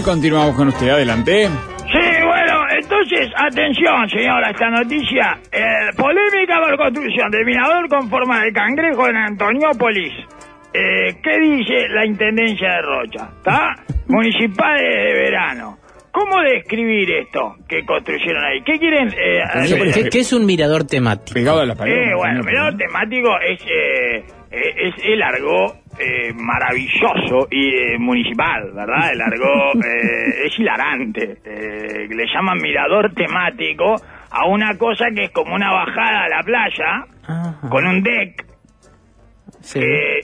[SPEAKER 1] Continuamos con usted. Adelante.
[SPEAKER 2] Sí, bueno, entonces, atención, señora, esta noticia. Eh, polémica por construcción del mirador con forma de cangrejo en Antoniópolis. Eh, ¿Qué dice la Intendencia de Rocha? ¿Está? Municipales de verano. ¿Cómo describir esto que construyeron ahí? ¿Qué quieren? eh?
[SPEAKER 3] ¿Qué, qué es un mirador temático?
[SPEAKER 1] Pegado a la pared.
[SPEAKER 2] Eh, bueno,
[SPEAKER 1] ¿no?
[SPEAKER 2] mirador temático es, eh, eh, es el largo eh, maravilloso y eh, municipal, ¿verdad? El largo eh, es hilarante. Eh, le llaman mirador temático a una cosa que es como una bajada a la playa
[SPEAKER 3] Ajá.
[SPEAKER 2] con un deck,
[SPEAKER 3] Sí.
[SPEAKER 2] eh,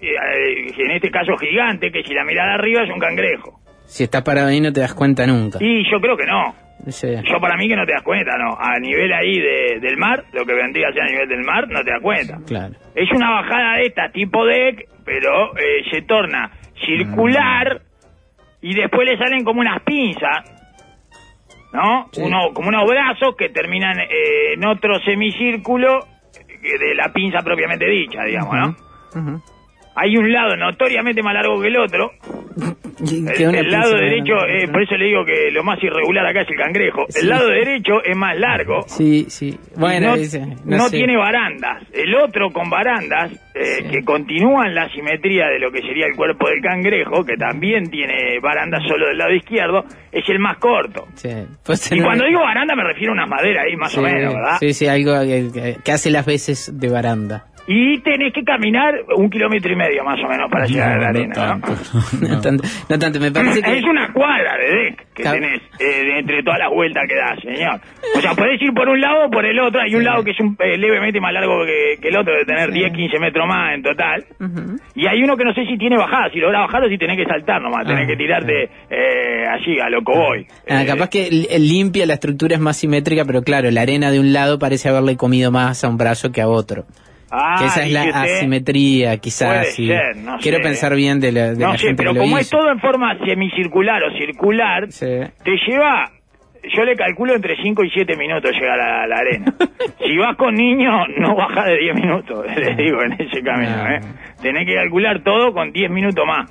[SPEAKER 2] en este caso gigante, que si la mirada arriba es un cangrejo.
[SPEAKER 3] Si estás parado ahí no te das cuenta nunca.
[SPEAKER 2] Y yo creo que no.
[SPEAKER 3] Sí.
[SPEAKER 2] Yo para mí que no te das cuenta, no. A nivel ahí de- del mar, lo que vendría a ser a nivel del mar, no te das cuenta.
[SPEAKER 3] Claro.
[SPEAKER 2] Es una bajada de esta tipo deck, pero eh, se torna circular y después le salen como unas pinzas, ¿no?
[SPEAKER 3] Sí.
[SPEAKER 2] Uno, como unos brazos que terminan eh, en otro semicírculo eh, de la pinza propiamente dicha, digamos, ¿no?
[SPEAKER 3] Ujú.
[SPEAKER 2] Hay un lado notoriamente más largo que el otro. El, lado derecho, eh, por eso le digo que lo más irregular acá es el cangrejo.
[SPEAKER 3] Sí.
[SPEAKER 2] El lado derecho es más largo.
[SPEAKER 3] Sí, sí. Bueno,
[SPEAKER 2] no,
[SPEAKER 3] dice,
[SPEAKER 2] no
[SPEAKER 3] no, sé.
[SPEAKER 2] tiene barandas. El otro con barandas, eh,
[SPEAKER 3] Sí.
[SPEAKER 2] que continúan la simetría de lo que sería el cuerpo del cangrejo, que también tiene barandas solo del lado izquierdo, es el más corto.
[SPEAKER 3] Sí. Pues
[SPEAKER 2] Y cuando digo baranda me refiero a unas maderas ahí más o menos, ¿verdad?
[SPEAKER 3] Sí, sí, algo que hace las veces de baranda.
[SPEAKER 2] Y tenés que caminar un kilómetro y medio más o menos para llegar a la arena, ¿no?
[SPEAKER 1] tanto.
[SPEAKER 3] No, tanto, no tanto, me parece que...
[SPEAKER 2] Es una cuadra de deck que tenés eh, de entre todas las vueltas que das, señor. O sea, podés ir por un lado o por el otro. Hay un lado que es un, eh, levemente más largo que, que el otro, de tener 10, 15 metros más en total. Y hay uno que no sé si tiene bajada. Si logra bajarlo, si tenés que saltar nomás. Tenés
[SPEAKER 3] Ah,
[SPEAKER 2] que tirarte eh, allí, a lo cowboy.
[SPEAKER 3] Ah,
[SPEAKER 2] Eh,
[SPEAKER 3] capaz que li- limpia, la estructura es más simétrica, pero claro, la arena de un lado parece haberle comido más a un brazo que a otro.
[SPEAKER 2] Ah,
[SPEAKER 3] que esa es la asimetría,
[SPEAKER 2] Puede
[SPEAKER 3] quizás. sí.
[SPEAKER 2] ser, no
[SPEAKER 3] Quiero
[SPEAKER 2] sé.
[SPEAKER 3] pensar bien de la, de
[SPEAKER 2] No
[SPEAKER 3] la
[SPEAKER 2] sé,
[SPEAKER 3] gente
[SPEAKER 2] pero
[SPEAKER 3] que lo
[SPEAKER 2] como es todo en forma semicircular o circular,
[SPEAKER 3] Sí.
[SPEAKER 2] te lleva, yo le calculo entre 5 y 7 minutos llegar a la arena. si vas con niños, no baja de 10 minutos, les digo, en ese camino.
[SPEAKER 3] No.
[SPEAKER 2] ¿eh? Tenés que calcular todo con 10 minutos más.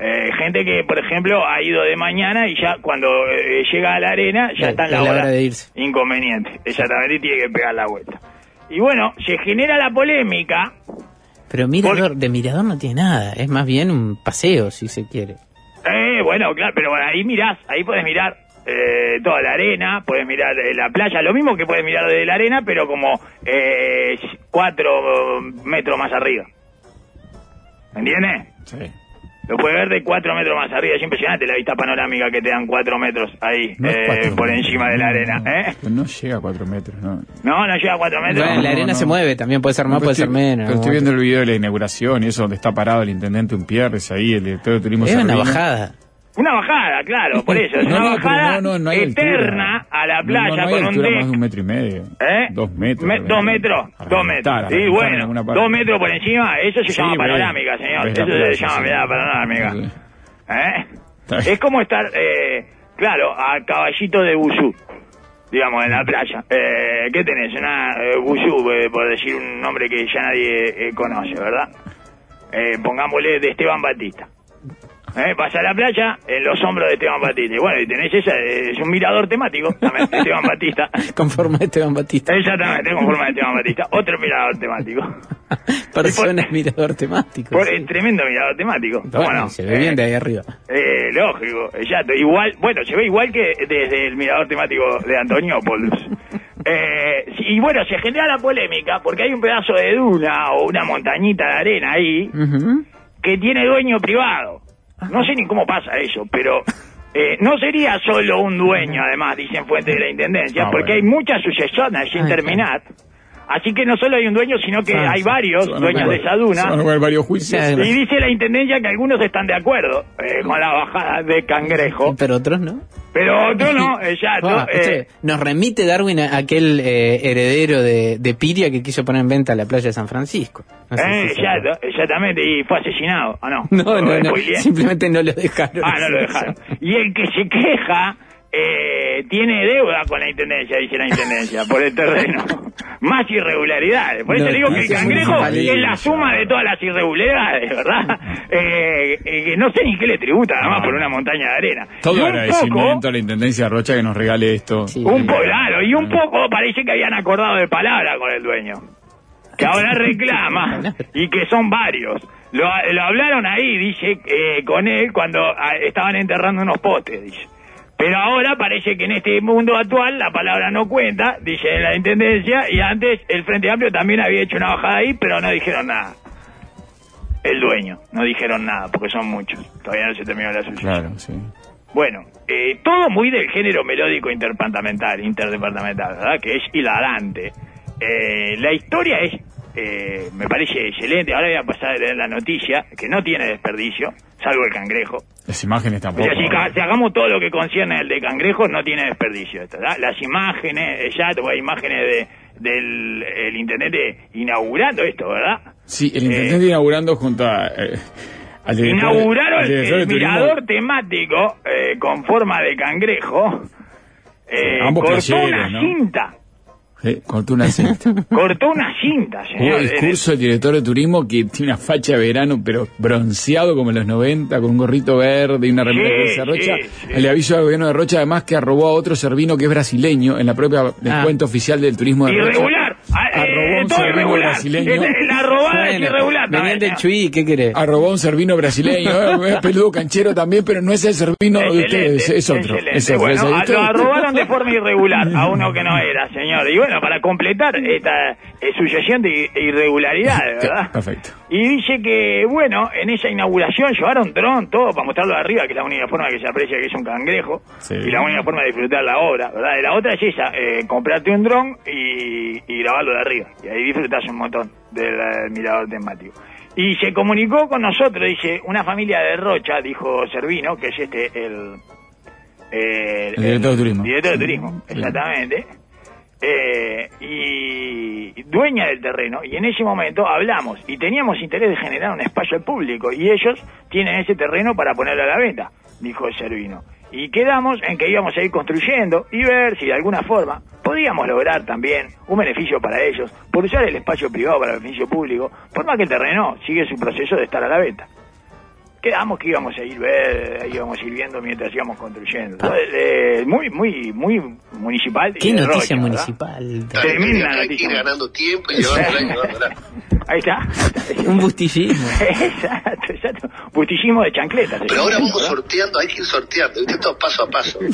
[SPEAKER 2] Eh, gente que, por ejemplo, ha ido de mañana y ya cuando eh, llega a la arena ya
[SPEAKER 3] Ya,
[SPEAKER 2] está en la hora,
[SPEAKER 3] hora de irse.
[SPEAKER 2] inconveniente. Exactamente, y tiene que pegar la vuelta. Y bueno, se genera la polémica
[SPEAKER 3] Pero mirador, de mirador no tiene nada, es más bien un paseo, si se quiere.
[SPEAKER 2] Eh, bueno, claro, pero bueno, ahí mirás, ahí puedes mirar eh, toda la arena, puedes mirar eh, la playa, lo mismo que puedes mirar desde la arena, pero como eh, cuatro metros más arriba. ¿Me entiendes?
[SPEAKER 1] Sí.
[SPEAKER 2] Lo puedes ver de cuatro metros más arriba, es impresionante la vista panorámica que te dan cuatro metros ahí,
[SPEAKER 1] No
[SPEAKER 2] eh,
[SPEAKER 1] cuatro
[SPEAKER 2] por
[SPEAKER 1] metros,
[SPEAKER 2] encima de la arena,
[SPEAKER 1] no,
[SPEAKER 2] ¿eh?
[SPEAKER 1] No llega a cuatro metros, no.
[SPEAKER 2] No, no llega a cuatro metros.
[SPEAKER 3] Bueno, la
[SPEAKER 1] no,
[SPEAKER 3] arena
[SPEAKER 1] no.
[SPEAKER 3] se mueve, también puede ser más,
[SPEAKER 1] No,
[SPEAKER 3] puede ser menos.
[SPEAKER 1] pero estoy viendo el video de la inauguración y eso donde está parado el intendente Unpierres ahí, el director de turismo
[SPEAKER 3] Es una bajada.
[SPEAKER 2] Una bajada, claro, por eso. Es
[SPEAKER 1] No,
[SPEAKER 2] una
[SPEAKER 1] no,
[SPEAKER 2] bajada
[SPEAKER 1] no, no, no hay
[SPEAKER 2] eterna
[SPEAKER 1] altura.
[SPEAKER 2] a la playa
[SPEAKER 1] no, no hay
[SPEAKER 2] con un deck.
[SPEAKER 1] más de un metro y medio.
[SPEAKER 2] ¿Eh?
[SPEAKER 1] Dos metros.
[SPEAKER 2] Me- dos metros, dos metros. Sí, bueno, dos metros por encima, eso se
[SPEAKER 1] Sí,
[SPEAKER 2] llama panorámica, señor. Eso se llama
[SPEAKER 1] sí.
[SPEAKER 2] mirada panorámica. ¿Eh? Es como estar, eh, claro, a caballito de busú, digamos, en la playa. Eh, ¿Qué tenés? Una eh, busú, eh, por decir un nombre que ya nadie eh, conoce, ¿verdad? Eh, pongámosle de Esteban Batista. ¿Eh? Vas a la playa en los hombros de Esteban Batista. Y bueno, y tenés esa, es un mirador temático, también, de Esteban Batista.
[SPEAKER 3] Con forma de Esteban Batista.
[SPEAKER 2] Exactamente, con forma de Esteban Batista. Otro mirador temático.
[SPEAKER 3] Personas mirador temático.
[SPEAKER 2] Por,
[SPEAKER 3] sí.
[SPEAKER 2] tremendo mirador temático. ¿Cómo
[SPEAKER 3] Bueno,
[SPEAKER 2] no?
[SPEAKER 3] se ve bien
[SPEAKER 2] Eh,
[SPEAKER 3] de ahí arriba.
[SPEAKER 2] eh, lógico, exacto. Igual, bueno, se ve igual que desde el mirador temático de Antoniópolis. Eh, y bueno, se genera la polémica porque hay un pedazo de duna o una montañita de arena ahí que tiene dueño privado. No sé ni cómo pasa eso, pero eh, no sería solo un dueño, además, dicen fuentes de la Intendencia,
[SPEAKER 1] Ah,
[SPEAKER 2] porque
[SPEAKER 1] bueno.
[SPEAKER 2] hay muchas sucesiones sin terminar. Así que no solo hay un dueño, sino que
[SPEAKER 3] Ah,
[SPEAKER 2] hay varios dueños de esa duna.
[SPEAKER 1] Varios juicios.
[SPEAKER 2] Y dice la intendencia que algunos están de acuerdo eh, con la bajada de cangrejo,
[SPEAKER 3] Pero otros no.
[SPEAKER 2] pero otros no, exacto.
[SPEAKER 3] Ah,
[SPEAKER 2] eh,
[SPEAKER 3] este, nos remite Darwin a aquel eh, heredero de, de Piria que quiso poner en venta la playa de San Francisco. No sé
[SPEAKER 2] eh,
[SPEAKER 3] si
[SPEAKER 2] exacto, exactamente, y fue asesinado, ¿o no?
[SPEAKER 3] No, no,
[SPEAKER 2] ¿O
[SPEAKER 3] no.
[SPEAKER 2] spoileé?
[SPEAKER 3] Simplemente no lo dejaron.
[SPEAKER 2] Ah, no lo dejaron. Y el que se queja eh, tiene deuda con la intendencia, dice la intendencia, por el terreno. Más irregularidades. Por eso
[SPEAKER 3] No,
[SPEAKER 2] digo que el cangrejo es la suma de todas las irregularidades, ¿verdad? Eh, eh, que no sé ni qué le tributa, nada más
[SPEAKER 1] No.
[SPEAKER 2] por una montaña de arena. Y
[SPEAKER 1] Todo
[SPEAKER 2] un
[SPEAKER 1] agradecimiento
[SPEAKER 2] poco-
[SPEAKER 1] a la Intendencia de Rocha que nos regale esto.
[SPEAKER 3] Sí.
[SPEAKER 2] Un poco, claro, y un poco parece que habían acordado de palabra con el dueño. Que ahora reclama y que son varios. Lo, lo hablaron ahí, dice, eh, con él cuando ah, estaban enterrando unos postes, dice. Pero ahora parece que en este mundo actual la palabra no cuenta, dice la intendencia, y antes el Frente Amplio también había hecho una bajada ahí, pero no dijeron nada. El dueño, no dijeron nada, porque son muchos. Todavía no se terminó la sucesión.
[SPEAKER 1] Claro, sí.
[SPEAKER 2] Bueno, eh, todo muy del género melódico interdepartamental, interdepartamental, ¿verdad? Que es hilarante. Eh, la historia es, eh, me parece excelente. Ahora voy a pasar a leer la noticia, que no tiene desperdicio, salvo el cangrejo.
[SPEAKER 1] Las imágenes
[SPEAKER 2] O
[SPEAKER 1] tampoco.
[SPEAKER 2] sea, si, si hagamos todo lo que concierne al de cangrejo, no tiene desperdicio. esto. Las imágenes, eh, ya tuve imágenes de, del el intendente inaugurando esto, ¿verdad?
[SPEAKER 1] Sí, el intendente inaugurando junto a... eh, al director-
[SPEAKER 2] Inauguraron
[SPEAKER 1] al
[SPEAKER 2] el,
[SPEAKER 1] turismo.
[SPEAKER 2] mirador temático eh, con forma de cangrejo. Eh,
[SPEAKER 1] ambos
[SPEAKER 2] cortó
[SPEAKER 1] playeros,
[SPEAKER 2] una
[SPEAKER 1] ¿no?
[SPEAKER 2] cinta.
[SPEAKER 1] Sí, cortó una cinta.
[SPEAKER 2] Cortó una cinta,
[SPEAKER 1] Hubo
[SPEAKER 2] señor.
[SPEAKER 1] discurso del director de turismo que tiene una facha de verano, pero bronceado como en los 90, con un gorrito verde y una remera
[SPEAKER 2] Sí,
[SPEAKER 1] que dice Rocha.
[SPEAKER 2] sí, sí.
[SPEAKER 1] Le aviso al gobierno de Rocha, además, que arrobó a otro servino que es brasileño en la propia del
[SPEAKER 3] Ah.
[SPEAKER 1] cuento oficial del turismo de Rocha.
[SPEAKER 2] Irregular. Ah, eh,
[SPEAKER 1] Arrobó un
[SPEAKER 2] todo
[SPEAKER 1] servino brasileño.
[SPEAKER 2] Es- La robada es
[SPEAKER 3] Bueno,
[SPEAKER 2] irregular
[SPEAKER 3] venían
[SPEAKER 2] también.
[SPEAKER 3] del Chuy, ¿qué querés?
[SPEAKER 1] Arrobó a un servino brasileño, eh, es peludo canchero también, pero no es el servino de ustedes, es otro.
[SPEAKER 2] excelente.
[SPEAKER 1] Es otro,
[SPEAKER 2] bueno,
[SPEAKER 1] es
[SPEAKER 2] a-
[SPEAKER 1] otro.
[SPEAKER 2] lo arrobaron de forma irregular a uno que no era, señor. Y bueno, para completar esta eh, sucesión de irregularidades, ¿verdad?
[SPEAKER 1] Perfecto.
[SPEAKER 2] Y dice que, bueno, en esa inauguración llevaron dron, todo para mostrarlo de arriba, que es la única forma que se aprecia que es un cangrejo.
[SPEAKER 1] Sí.
[SPEAKER 2] Y la única forma de disfrutar la obra, ¿verdad? Y la otra es esa, eh, comprarte un dron y, y grabarlo de arriba. Y ahí disfrutas un montón del mirador temático. Y se comunicó con nosotros, dice, una familia de Rocha, dijo Servino, que es este, el...
[SPEAKER 1] El director de turismo.
[SPEAKER 2] Director de turismo, exactamente. Eh, y dueña del terreno y en ese momento hablamos y teníamos interés de generar un espacio al público y ellos tienen ese terreno para ponerlo a la venta, dijo Servino. Y quedamos en que íbamos a ir construyendo y ver si de alguna forma podíamos lograr también un beneficio para ellos por usar el espacio privado para el beneficio público, por más que el terreno sigue su proceso de estar a la venta. Quedamos que íbamos a ir ver, íbamos a ir viendo mientras íbamos construyendo. Eh, muy, muy, muy municipal.
[SPEAKER 3] ¿Qué noticia municipal?
[SPEAKER 2] Tremenda
[SPEAKER 6] Acá hay que
[SPEAKER 2] noticia.
[SPEAKER 6] ir ganando tiempo y llevándola y llevándola.
[SPEAKER 2] Ahí está.
[SPEAKER 3] Un bustillismo.
[SPEAKER 2] exacto, exacto. Bustillismo de chancletas.
[SPEAKER 6] Pero ahora vamos
[SPEAKER 2] ¿verdad?
[SPEAKER 6] sorteando, hay que ir sorteando, ¿viste? Todo paso a paso.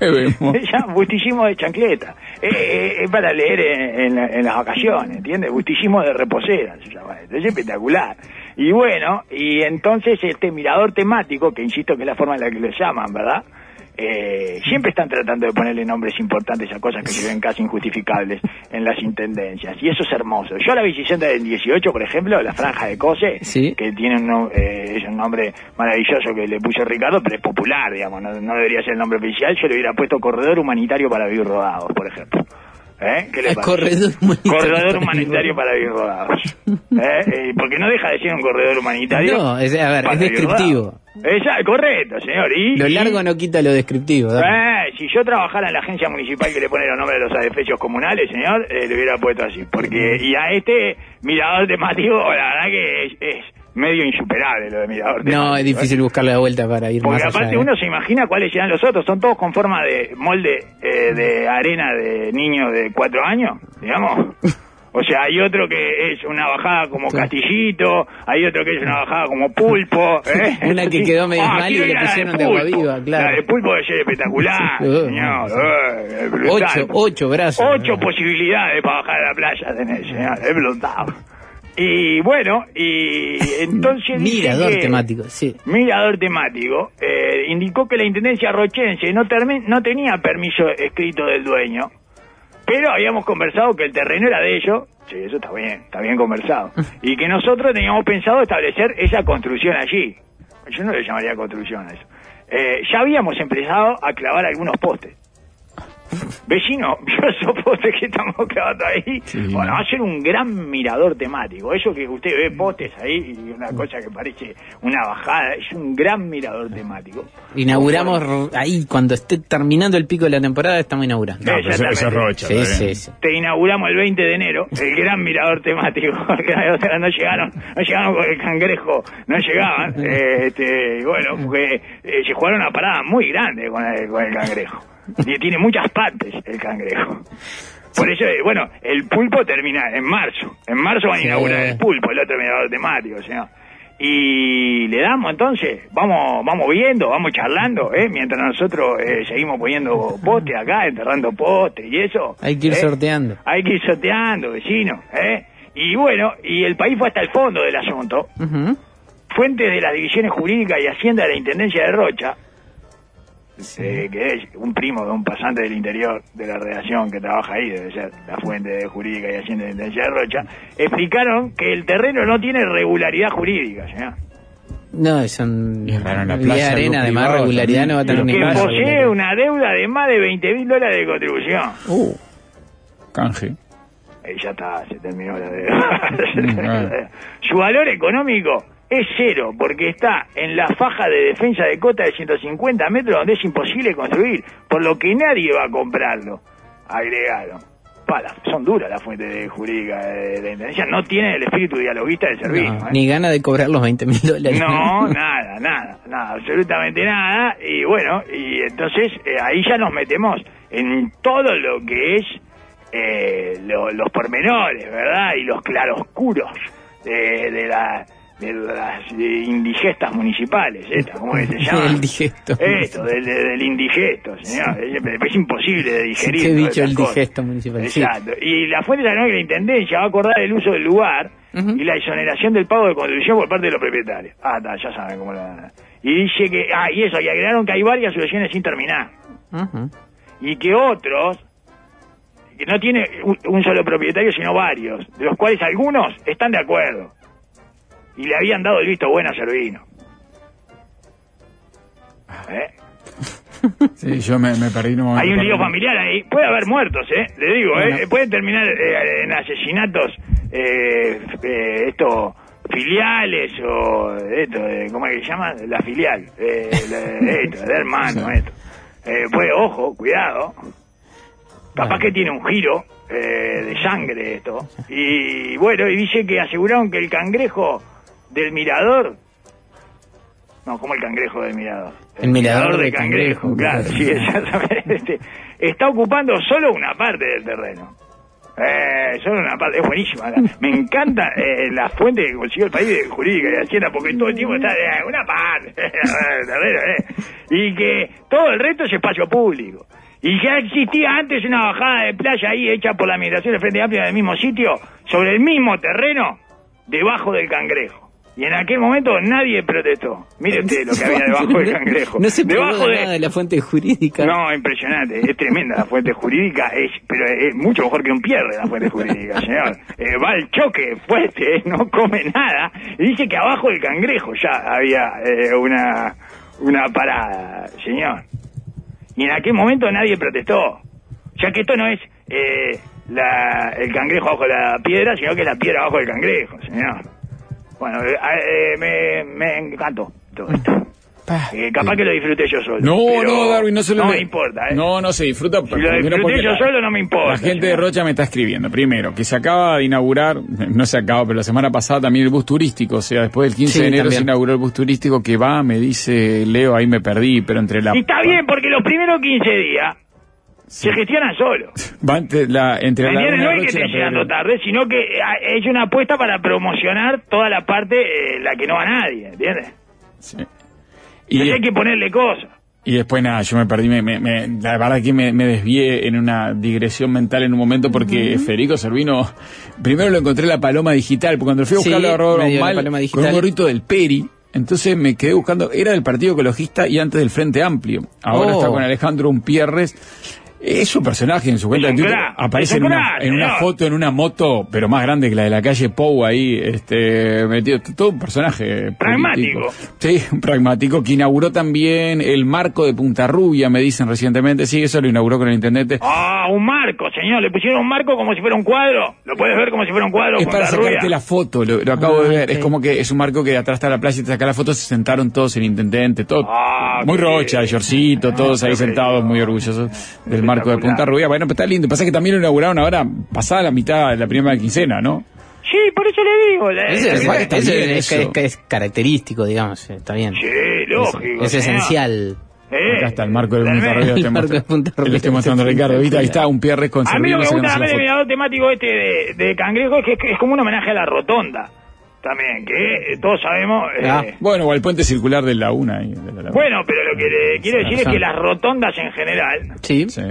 [SPEAKER 2] Llama bustillismo de chancleta. Eh, eh, es para leer en, en la- en las vacaciones, ¿entiendes? Bustillismo de reposera se llama. Es espectacular. Y bueno, y entonces este mirador temático, que insisto que es la forma en la que lo llaman, ¿verdad? eh, siempre están tratando de ponerle nombres importantes a cosas que se ven casi injustificables en las intendencias. Y eso es hermoso. Yo a la bicicenda del 18, por ejemplo, la franja de Cose,
[SPEAKER 3] Sí.
[SPEAKER 2] que tiene un, eh, es un nombre maravilloso que le puso Ricardo, pero es popular, digamos, no, no debería ser el nombre oficial. Yo le hubiera puesto Corredor Humanitario para Vivir Rodados, por ejemplo. ¿Eh? ¿Qué le parece?
[SPEAKER 3] corredor humanitario
[SPEAKER 2] Corredor
[SPEAKER 3] para
[SPEAKER 2] humanitario para vivir rodados. ¿Eh? Porque no deja de ser un corredor humanitario.
[SPEAKER 3] No, es- a ver, es descriptivo.
[SPEAKER 2] Esa- correcto, señor. Y,
[SPEAKER 3] Lo largo no quita lo descriptivo.
[SPEAKER 2] eh, si yo trabajara en la agencia municipal que le pone los nombres de los adefesios comunales, señor, eh, le hubiera puesto así. Porque, y a este mirador temático, la verdad que es, es medio insuperable lo de mirador.
[SPEAKER 3] No, es difícil buscarle la vuelta para ir
[SPEAKER 2] Porque
[SPEAKER 3] más allá.
[SPEAKER 2] aparte
[SPEAKER 3] ¿eh?
[SPEAKER 2] uno se imagina cuáles serán los otros, son todos con forma de molde eh, de arena de niño de cuatro años, digamos. O sea, hay otro que es una bajada como
[SPEAKER 3] Claro.
[SPEAKER 2] castillito, hay otro que es una bajada como pulpo. ¿eh?
[SPEAKER 3] Una que quedó medio mal y le pusieron de agua
[SPEAKER 2] pulpo.
[SPEAKER 3] viva, claro.
[SPEAKER 2] La de pulpo debe ser espectacular, señor. eh.
[SPEAKER 3] Ocho, ocho brazos.
[SPEAKER 2] Ocho posibilidades para bajar a la playa tenés, señor. Es brutal. Y bueno, y entonces... dice
[SPEAKER 3] Mirador
[SPEAKER 2] que-
[SPEAKER 3] temático, sí.
[SPEAKER 2] mirador temático, eh, indicó que la Intendencia Rochense no, no tenía permiso escrito del dueño, pero habíamos conversado que el terreno era de ellos, sí, eso está bien, está bien conversado, y que nosotros teníamos pensado establecer esa construcción allí. Yo no le llamaría construcción a eso. Eh, ya habíamos empezado a clavar algunos postes. Vecino, vio esos postes que estamos clavando ahí.
[SPEAKER 1] Sí.
[SPEAKER 2] Bueno, va a ser un gran mirador temático. Eso que usted ve postes ahí y una cosa que parece una bajada, es un gran mirador temático.
[SPEAKER 3] Inauguramos ahí, cuando esté terminando el pico de la temporada, estamos inaugurando.
[SPEAKER 1] No, pero eso, eso es Rocha.
[SPEAKER 3] Sí,
[SPEAKER 1] está
[SPEAKER 3] sí,
[SPEAKER 1] bien.
[SPEAKER 3] sí.
[SPEAKER 2] Te inauguramos el 20 de enero, el gran mirador temático. no llegaron, no llegaron con el cangrejo, no llegaban. Este, bueno, porque eh, se jugaron una parada muy grande con el, con el cangrejo. Y tiene muchas partes el cangrejo. Por eso, eh, bueno, el pulpo termina en marzo. En marzo van a
[SPEAKER 3] Sí.
[SPEAKER 2] inaugurar el pulpo, el otro mirador temático, señor. Y le damos entonces, vamos vamos viendo, vamos charlando, ¿eh? mientras nosotros eh, seguimos poniendo poste acá, enterrando poste y eso.
[SPEAKER 3] Hay que ir
[SPEAKER 2] ¿eh?
[SPEAKER 3] sorteando.
[SPEAKER 2] Hay que ir sorteando, vecino. ¿eh? Y bueno, y el país fue hasta el fondo del asunto.
[SPEAKER 3] Ujú.
[SPEAKER 2] Fuentes de las divisiones jurídicas y hacienda de la Intendencia de Rocha, eh, que es un primo de un pasante del interior de la redacción que trabaja ahí, debe ser la fuente de jurídica y hacienda de la Intendencia de Rocha, explicaron que el terreno no tiene regularidad jurídica, señor.
[SPEAKER 3] No, son.
[SPEAKER 1] Y es raro, en la
[SPEAKER 3] y
[SPEAKER 1] playa,
[SPEAKER 3] arena, además,
[SPEAKER 1] privado
[SPEAKER 3] regularidad no va a tener
[SPEAKER 1] también.
[SPEAKER 2] Que posee una deuda de más de 20 mil dólares de contribución.
[SPEAKER 3] Uh,
[SPEAKER 1] Canje.
[SPEAKER 2] Eh, ya está, se terminó la deuda.
[SPEAKER 1] Mm,
[SPEAKER 2] Su valor económico es cero, porque está en la faja de defensa de cota de 150 metros donde es imposible construir, por lo que nadie va a comprarlo. Agregaron. Pa, la- son duras las fuentes de jurídica de la Intendencia, no tienen el espíritu dialoguista del servicio.
[SPEAKER 3] no,
[SPEAKER 2] ¿eh?
[SPEAKER 3] Ni gana de cobrar los 20 mil dólares.
[SPEAKER 2] No, nada, nada, nada, absolutamente nada. Y bueno, y entonces eh, ahí ya nos metemos en todo lo que es eh, lo- los pormenores, ¿verdad? Y los claroscuros de, de, la, de las eh, indigestas municipales, estas, ¿cómo es que se llama?
[SPEAKER 3] El digesto.
[SPEAKER 2] Esto, del, del indigesto, señor. Es, es imposible de digerir. Todas
[SPEAKER 3] bicho
[SPEAKER 2] esas
[SPEAKER 3] el
[SPEAKER 2] cosas.
[SPEAKER 3] digesto municipal. sí.
[SPEAKER 2] Exacto. Y la fuente de la Intendencia va a acordar el uso del lugar y la exoneración del pago de construcción por parte de los propietarios. Ah, está, ya saben cómo la... Y dice que... Ah, y eso, y agregaron que hay varias soluciones sin terminar. Y que otros, que no tiene un, un solo propietario, sino varios, de los cuales algunos están de acuerdo. Y le habían dado el visto bueno a Servino. ¿Eh?
[SPEAKER 1] Sí, yo me, me perdí momento.
[SPEAKER 2] Hay un lío familiar ahí. Puede haber muertos, ¿eh? Le digo,
[SPEAKER 3] Bueno.
[SPEAKER 2] ¿eh? Pueden terminar eh, en asesinatos, eh, eh, esto, filiales o esto, eh, ¿cómo es que se llama? La filial. Eh, la- esto, de hermano,
[SPEAKER 1] Sí.
[SPEAKER 2] esto. Eh, pues, ojo, cuidado. Capaz
[SPEAKER 3] Bueno.
[SPEAKER 2] que tiene un giro eh, de sangre esto. Y bueno, y dice que aseguraron que el cangrejo del mirador... No, como el cangrejo del mirador.
[SPEAKER 3] El mirador de cangrejo,
[SPEAKER 2] claro,
[SPEAKER 3] claro.
[SPEAKER 2] sí, exactamente. Está ocupando solo una parte del terreno. Eh, solo una parte, es buenísima. Me encanta eh, la fuente que consiguió el país de jurídica y hacienda, porque todo el tiempo está eh, una parte, del terreno, eh. y que todo el resto es espacio público. Y ya existía antes una bajada de playa ahí hecha por la Administración del Frente Amplio en el mismo sitio, sobre el mismo terreno, debajo del cangrejo. Y en aquel momento nadie protestó. Mire usted lo que había debajo del cangrejo.
[SPEAKER 3] No se
[SPEAKER 2] debajo
[SPEAKER 3] nada de la fuente jurídica.
[SPEAKER 2] No, impresionante, es tremenda la fuente jurídica, es, pero es mucho mejor que un pierre la fuente jurídica, señor. Eh, va al choque fuerte, eh, no come nada, y dice que abajo del cangrejo ya había eh, una, una parada, señor. Y en aquel momento nadie protestó, ya que esto no es eh, la, el cangrejo abajo de la piedra, sino que es la piedra abajo del cangrejo, señor. Bueno, eh, eh, me, me encantó todo esto. Eh, capaz que lo disfruté yo solo.
[SPEAKER 1] No, no, Darwin, no se lo
[SPEAKER 2] No me importa, ¿eh?
[SPEAKER 1] No, no se disfruta.
[SPEAKER 2] Si lo disfruté yo
[SPEAKER 1] la-
[SPEAKER 2] solo, no me importa.
[SPEAKER 1] La gente de. Rocha me está escribiendo. Primero, que se acaba de inaugurar, no se acaba, pero la semana pasada también el bus turístico. O sea, después del 15
[SPEAKER 3] Sí,
[SPEAKER 1] de enero
[SPEAKER 3] también.
[SPEAKER 1] se inauguró el bus turístico que va, me dice Leo, ahí me perdí, pero entre la.
[SPEAKER 2] Y está bien, porque los primeros 15 días se gestionan solos.
[SPEAKER 1] Va entre la, entre
[SPEAKER 2] ¿Me
[SPEAKER 1] la? Laguna
[SPEAKER 2] No es que esté llegando tarde, sino que eh, es una apuesta para promocionar toda la parte eh, la que no va nadie, ¿entiendes?
[SPEAKER 1] Sí.
[SPEAKER 2] Y hay que ponerle cosas.
[SPEAKER 1] y después nada, yo me perdí, me, me- me- la verdad que me, me desvié en una digresión mental en un momento porque Federico Servino, primero lo encontré en la paloma digital, porque cuando fui a
[SPEAKER 3] Sí,
[SPEAKER 1] buscarlo a Robert mal con un gorrito del Peri, entonces me quedé buscando, era del Partido Ecologista y antes del Frente Amplio. Ahora
[SPEAKER 3] Oh.
[SPEAKER 1] está con Alejandro Umpierres. Es un personaje en su cuenta de Twitter. Aparece en
[SPEAKER 2] un
[SPEAKER 1] una, en foto, en una moto, pero más grande que la de la calle Pou ahí, este, metido. Todo un personaje.
[SPEAKER 2] Pragmático.
[SPEAKER 1] político. Sí, un pragmático que inauguró también el marco de Punta Rubia, me dicen recientemente. Sí, eso lo inauguró con el intendente.
[SPEAKER 2] Ah, un marco, señor. Le pusieron un marco como si fuera un cuadro. Lo puedes ver como si fuera un cuadro.
[SPEAKER 1] Es para
[SPEAKER 2] Rubia.
[SPEAKER 1] sacarte la foto, lo, lo acabo
[SPEAKER 3] Ah,
[SPEAKER 1] de ver. Es como que es un marco que atrás está la playa y te saca la foto, se sentaron todos el intendente, todo.
[SPEAKER 2] Ah,
[SPEAKER 1] muy rocha,
[SPEAKER 2] bien.
[SPEAKER 1] Yorcito, todos ahí sentados, muy orgullosos del marco de Punta. Rubia. Bueno, pues está lindo. Pasa que también lo inauguraron ahora, pasada la mitad de la primera quincena, ¿no?
[SPEAKER 2] Sí, por eso le digo. la-
[SPEAKER 3] es,
[SPEAKER 2] la-
[SPEAKER 3] es-
[SPEAKER 1] eso.
[SPEAKER 3] es- es característico, digamos, eh, está bien.
[SPEAKER 2] Sí,
[SPEAKER 3] Es-
[SPEAKER 2] lógico.
[SPEAKER 3] Es, esencial.
[SPEAKER 2] Eh,
[SPEAKER 1] Acá está el marco de Punta. Rubia.
[SPEAKER 3] El marco de Punta Rubia.
[SPEAKER 1] Le estoy mostrando a Ricardo. ¿viste? Ahí está un Pierres con
[SPEAKER 2] A mí lo que me gusta mirador temático este de, de cangrejo es que es, es como un homenaje a la rotonda. También, que eh, todos sabemos. eh,
[SPEAKER 3] Ah.
[SPEAKER 1] Bueno, o el puente circular de la una. ahí, de la.
[SPEAKER 2] Bueno, pero lo que le quiero decir es que las rotondas en general
[SPEAKER 3] Sí.
[SPEAKER 1] Sí.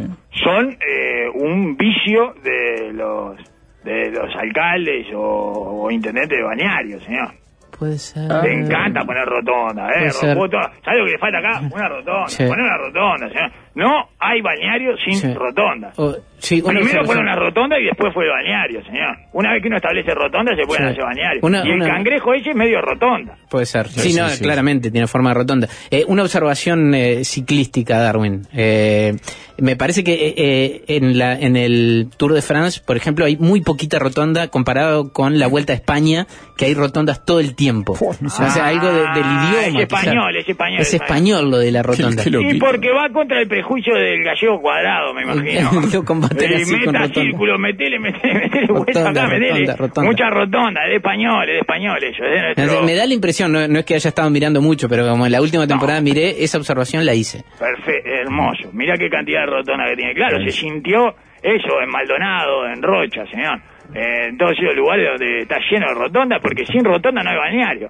[SPEAKER 2] son eh, un vicio de los de los alcaldes o, o intendentes de bañarios, señor.
[SPEAKER 3] Puede ser.
[SPEAKER 2] Le encanta poner rotonda, ¿eh? Rotonda. ¿Sabes lo que le falta acá? Una rotonda.
[SPEAKER 3] Sí.
[SPEAKER 2] Poner una rotonda, señor. No hay bañarios sin
[SPEAKER 3] Sí.
[SPEAKER 2] rotonda.
[SPEAKER 3] O- sí, una
[SPEAKER 2] Primero fueron las rotondas y después fue el bañario, señor. Una vez que uno establece rotonda, se pueden
[SPEAKER 3] Sí.
[SPEAKER 2] hacer bañarios.
[SPEAKER 3] Una-
[SPEAKER 2] y el
[SPEAKER 3] una-
[SPEAKER 2] cangrejo ese es medio rotonda.
[SPEAKER 3] Puede ser. Sí,
[SPEAKER 1] Sí,
[SPEAKER 3] no,
[SPEAKER 1] sí, sí.
[SPEAKER 3] claramente tiene forma rotonda. Eh, una observación eh, ciclística, Darwin. Eh, me parece que eh, eh, en, la, en el Tour de France, por ejemplo, hay muy poquita rotonda comparado con la Vuelta a España, que hay rotondas todo el tiempo. O sea, algo de- del
[SPEAKER 2] Ah,
[SPEAKER 3] idioma.
[SPEAKER 2] es español, es español,
[SPEAKER 3] Es
[SPEAKER 2] es
[SPEAKER 3] español lo de la rotonda.
[SPEAKER 2] Y
[SPEAKER 1] loquito.
[SPEAKER 2] porque va contra el prejuicio del gallego cuadrado, me imagino. Eh,
[SPEAKER 3] así con
[SPEAKER 2] meta
[SPEAKER 3] rotonda.
[SPEAKER 2] círculo, metele, metele, metele vuelta acá, metele.
[SPEAKER 3] rotonda, rotonda.
[SPEAKER 2] Mucha rotonda, es de español, es de español eso, es de nuestro...
[SPEAKER 3] Me da la impresión, no, no es que haya estado mirando mucho, pero como en la última temporada miré, esa observación la hice.
[SPEAKER 2] Perfecto, hermoso. Mira qué cantidad rotonda que tiene. Claro, se sintió eso en Maldonado, en Rocha, señor. Eh, en todos esos lugares donde está lleno de rotondas, porque sin rotonda no hay balneario.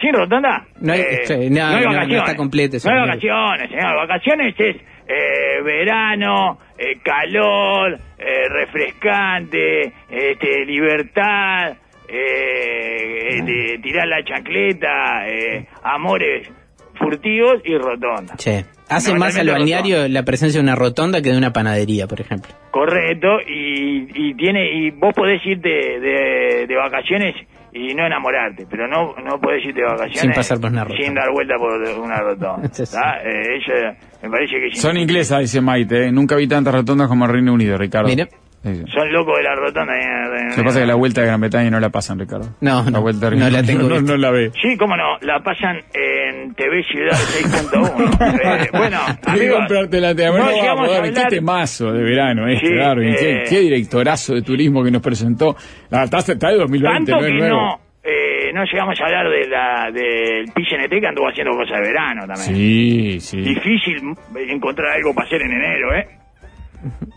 [SPEAKER 2] Sin rotonda
[SPEAKER 3] No hay-
[SPEAKER 2] eh,
[SPEAKER 3] sí, no,
[SPEAKER 2] hay
[SPEAKER 3] no, no
[SPEAKER 2] vacaciones.
[SPEAKER 3] está completo ese
[SPEAKER 2] No hay vacaciones, señor. Vacaciones es eh, verano, eh, calor, eh, refrescante, este, libertad, eh, eh, de tirar la chancleta, eh, amores furtivos y rotonda.
[SPEAKER 3] Che, hace más al balneario la presencia de una rotonda que de una panadería, por ejemplo.
[SPEAKER 2] Correcto, y, y tiene y vos podés irte de, de vacaciones y no enamorarte, pero no no podés irte de vacaciones
[SPEAKER 3] Sin pasar por una rotonda.
[SPEAKER 2] sin dar vuelta por una rotonda.
[SPEAKER 3] Sí, sí.
[SPEAKER 2] Eh, ella me parece que
[SPEAKER 1] Son inglesas, dice Maite. ¿eh? Nunca vi tantas rotondas como el Reino Unido, Ricardo.
[SPEAKER 3] Mire.
[SPEAKER 1] Sí,
[SPEAKER 2] son locos de la rotonda. eh,
[SPEAKER 1] Lo que pasa es que la vuelta de Gran Bretaña no la pasan, Ricardo.
[SPEAKER 3] No,
[SPEAKER 1] la
[SPEAKER 3] no,
[SPEAKER 1] vuelta de
[SPEAKER 3] no la tengo
[SPEAKER 1] no, la ve.
[SPEAKER 2] Sí, cómo no, la pasan en TV Ciudad 6.1. Eh, bueno, amigos, no
[SPEAKER 1] vamos,
[SPEAKER 2] a
[SPEAKER 1] Darwin, qué
[SPEAKER 2] hablar-
[SPEAKER 1] temazo de verano este,
[SPEAKER 2] Sí,
[SPEAKER 1] Darwin. Qué,
[SPEAKER 2] eh.
[SPEAKER 1] qué directorazo de turismo que nos presentó. La tasa está de 2020,
[SPEAKER 2] Tanto
[SPEAKER 1] no es
[SPEAKER 2] que
[SPEAKER 1] nuevo.
[SPEAKER 2] no, eh, no llegamos a hablar de la del PCNT que anduvo haciendo cosas de verano también.
[SPEAKER 1] Sí, sí.
[SPEAKER 2] Difícil encontrar algo para hacer en enero, ¿eh?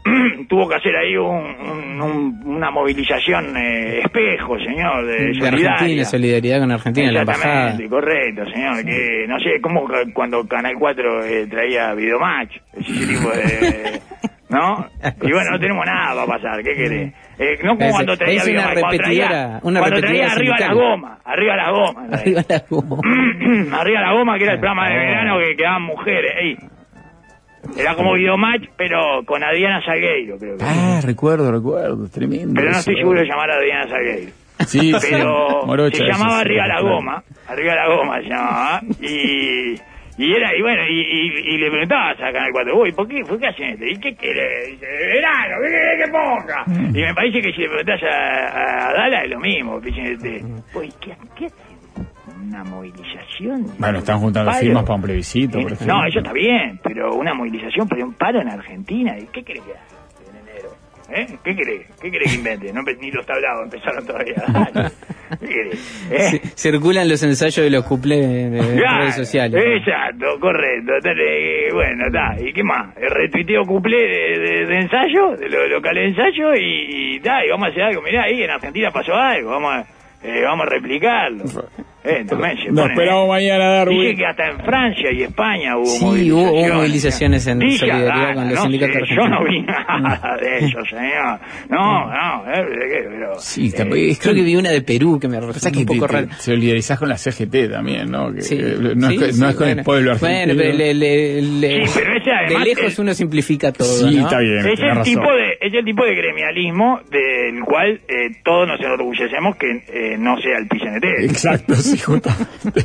[SPEAKER 2] Tuvo que hacer ahí un- un- un- una movilización eh, espejo, señor, de,
[SPEAKER 3] De
[SPEAKER 2] solidaria.
[SPEAKER 3] Argentina, solidaridad con Argentina, la embajada.
[SPEAKER 2] Correcto, señor. Que no sé, como cuando Canal 4 eh, traía Videomatch, ese tipo de. ¿No? Y bueno, no tenemos nada para pasar, ¿qué querés? Eh, no como
[SPEAKER 3] Es-
[SPEAKER 2] cuando traía,
[SPEAKER 3] es una
[SPEAKER 2] cuando traía,
[SPEAKER 3] repetidora- una
[SPEAKER 2] cuando traía
[SPEAKER 3] repetidora
[SPEAKER 2] arriba la
[SPEAKER 3] sindical.
[SPEAKER 2] goma, arriba la goma.
[SPEAKER 3] Arriba la goma.
[SPEAKER 2] arriba la goma, que era el programa de verano que quedaban mujeres ahí. Era como Videomatch, pero con Adriana Salgueiro, creo que.
[SPEAKER 1] Ah, recuerdo, recuerdo, tremendo.
[SPEAKER 2] pero no estoy seguro de llamar a Adriana Salgueiro.
[SPEAKER 1] Sí, sí,
[SPEAKER 2] pero
[SPEAKER 1] morocha
[SPEAKER 2] se llamaba
[SPEAKER 1] sí,
[SPEAKER 2] Arriba la. Goma, Arriba la Goma se llamaba, y, y era, y bueno, y, y, y le preguntabas a Canal 4, uy, ¿por qué, ¿por qué hacen esto? ¿Y qué querés? Dice, verano, ¿qué querés que ponga?
[SPEAKER 1] Mm.
[SPEAKER 2] Y me parece que si le preguntás a, a Dala es lo mismo, este, uy, ¿qué, qué? Una movilización.
[SPEAKER 1] Bueno, están juntando
[SPEAKER 2] Paro.
[SPEAKER 1] firmas para un plebiscito, por ejemplo.
[SPEAKER 2] No, eso está bien, pero una movilización para un paro en Argentina, ¿y qué querés que haga en enero? ¿Eh? ¿Qué querés? ¿Qué querés que invente? No, ni los tablados empezaron todavía. Dale. ¿Qué querés? ¿Eh?
[SPEAKER 3] Circulan los ensayos de los cuplés de, de
[SPEAKER 2] Claro,
[SPEAKER 3] redes sociales.
[SPEAKER 2] Exacto, correcto. Dale, bueno, está. ¿Y qué más? El retuiteo cumple de, de- de ensayo, de lo local de ensayo, y, y, ta, y vamos a hacer algo. Mirá, ahí en Argentina pasó algo, vamos a, eh, vamos a replicarlo. Eh, también se
[SPEAKER 1] Nos esperamos mañana, Darwin.
[SPEAKER 2] Dije que hasta en Francia y España hubo
[SPEAKER 3] Sí,
[SPEAKER 2] movilizaciones.
[SPEAKER 3] hubo- hubo movilizaciones en
[SPEAKER 2] Dije,
[SPEAKER 3] solidaridad
[SPEAKER 2] ah,
[SPEAKER 3] con los
[SPEAKER 2] no
[SPEAKER 3] sindicatos argentinos.
[SPEAKER 2] Yo no vi nada de eso, señor. No, no, eh, ¿de? Pero,
[SPEAKER 1] Sí,
[SPEAKER 2] eh,
[SPEAKER 3] Creo que vi una de Perú que me resulta
[SPEAKER 1] que
[SPEAKER 3] un poco rara.
[SPEAKER 1] solidarizás con la CGT también, ¿no? Que,
[SPEAKER 3] Sí,
[SPEAKER 1] eh, no,
[SPEAKER 3] sí,
[SPEAKER 1] es, con-
[SPEAKER 3] sí,
[SPEAKER 1] no es con
[SPEAKER 3] bueno.
[SPEAKER 1] el pueblo argentino.
[SPEAKER 3] Bueno, pero le- le- le-
[SPEAKER 2] Sí, pero ese
[SPEAKER 3] de
[SPEAKER 2] además
[SPEAKER 3] lejos
[SPEAKER 2] es-
[SPEAKER 3] uno simplifica todo.
[SPEAKER 1] Sí,
[SPEAKER 3] ¿no?
[SPEAKER 1] está bien.
[SPEAKER 2] Es el,
[SPEAKER 1] razón.
[SPEAKER 2] tipo de, es el tipo de gremialismo del cual eh, todos nos enorgullecemos que eh, no sea el PCNT.
[SPEAKER 1] Exacto, sí, justamente.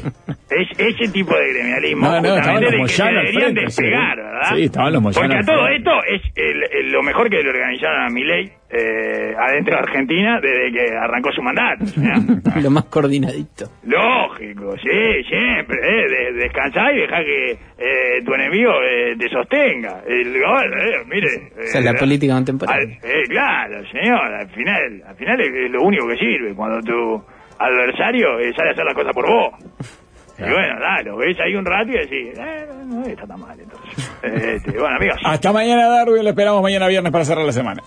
[SPEAKER 2] Es ese tipo de gremialismo
[SPEAKER 1] No, no, estaban los Moyano al frente, sí.
[SPEAKER 2] despegar, ¿verdad?
[SPEAKER 1] Sí, estaban los Moyano
[SPEAKER 2] Porque a todo esto es el- el- lo mejor que le organizaron a Milei eh, adentro de Argentina desde que arrancó su mandato.
[SPEAKER 3] Lo más coordinadito.
[SPEAKER 2] Lógico, sí, siempre. Eh, de- descansar y dejar que eh, tu enemigo eh, te sostenga. El, eh, mire.
[SPEAKER 3] O sea, la
[SPEAKER 2] eh,
[SPEAKER 3] política contemporánea.
[SPEAKER 2] al- eh, claro, señor, al final, al final es, es lo único que sirve cuando tu adversario eh, sale a hacer las cosas por vos. Y bueno, da, lo ves ahí un rato y decís, eh, no está tan mal entonces. Eh, este, bueno, amigos.
[SPEAKER 1] Hasta mañana, Darwin. Lo esperamos mañana viernes para cerrar la semana.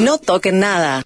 [SPEAKER 4] No toquen nada.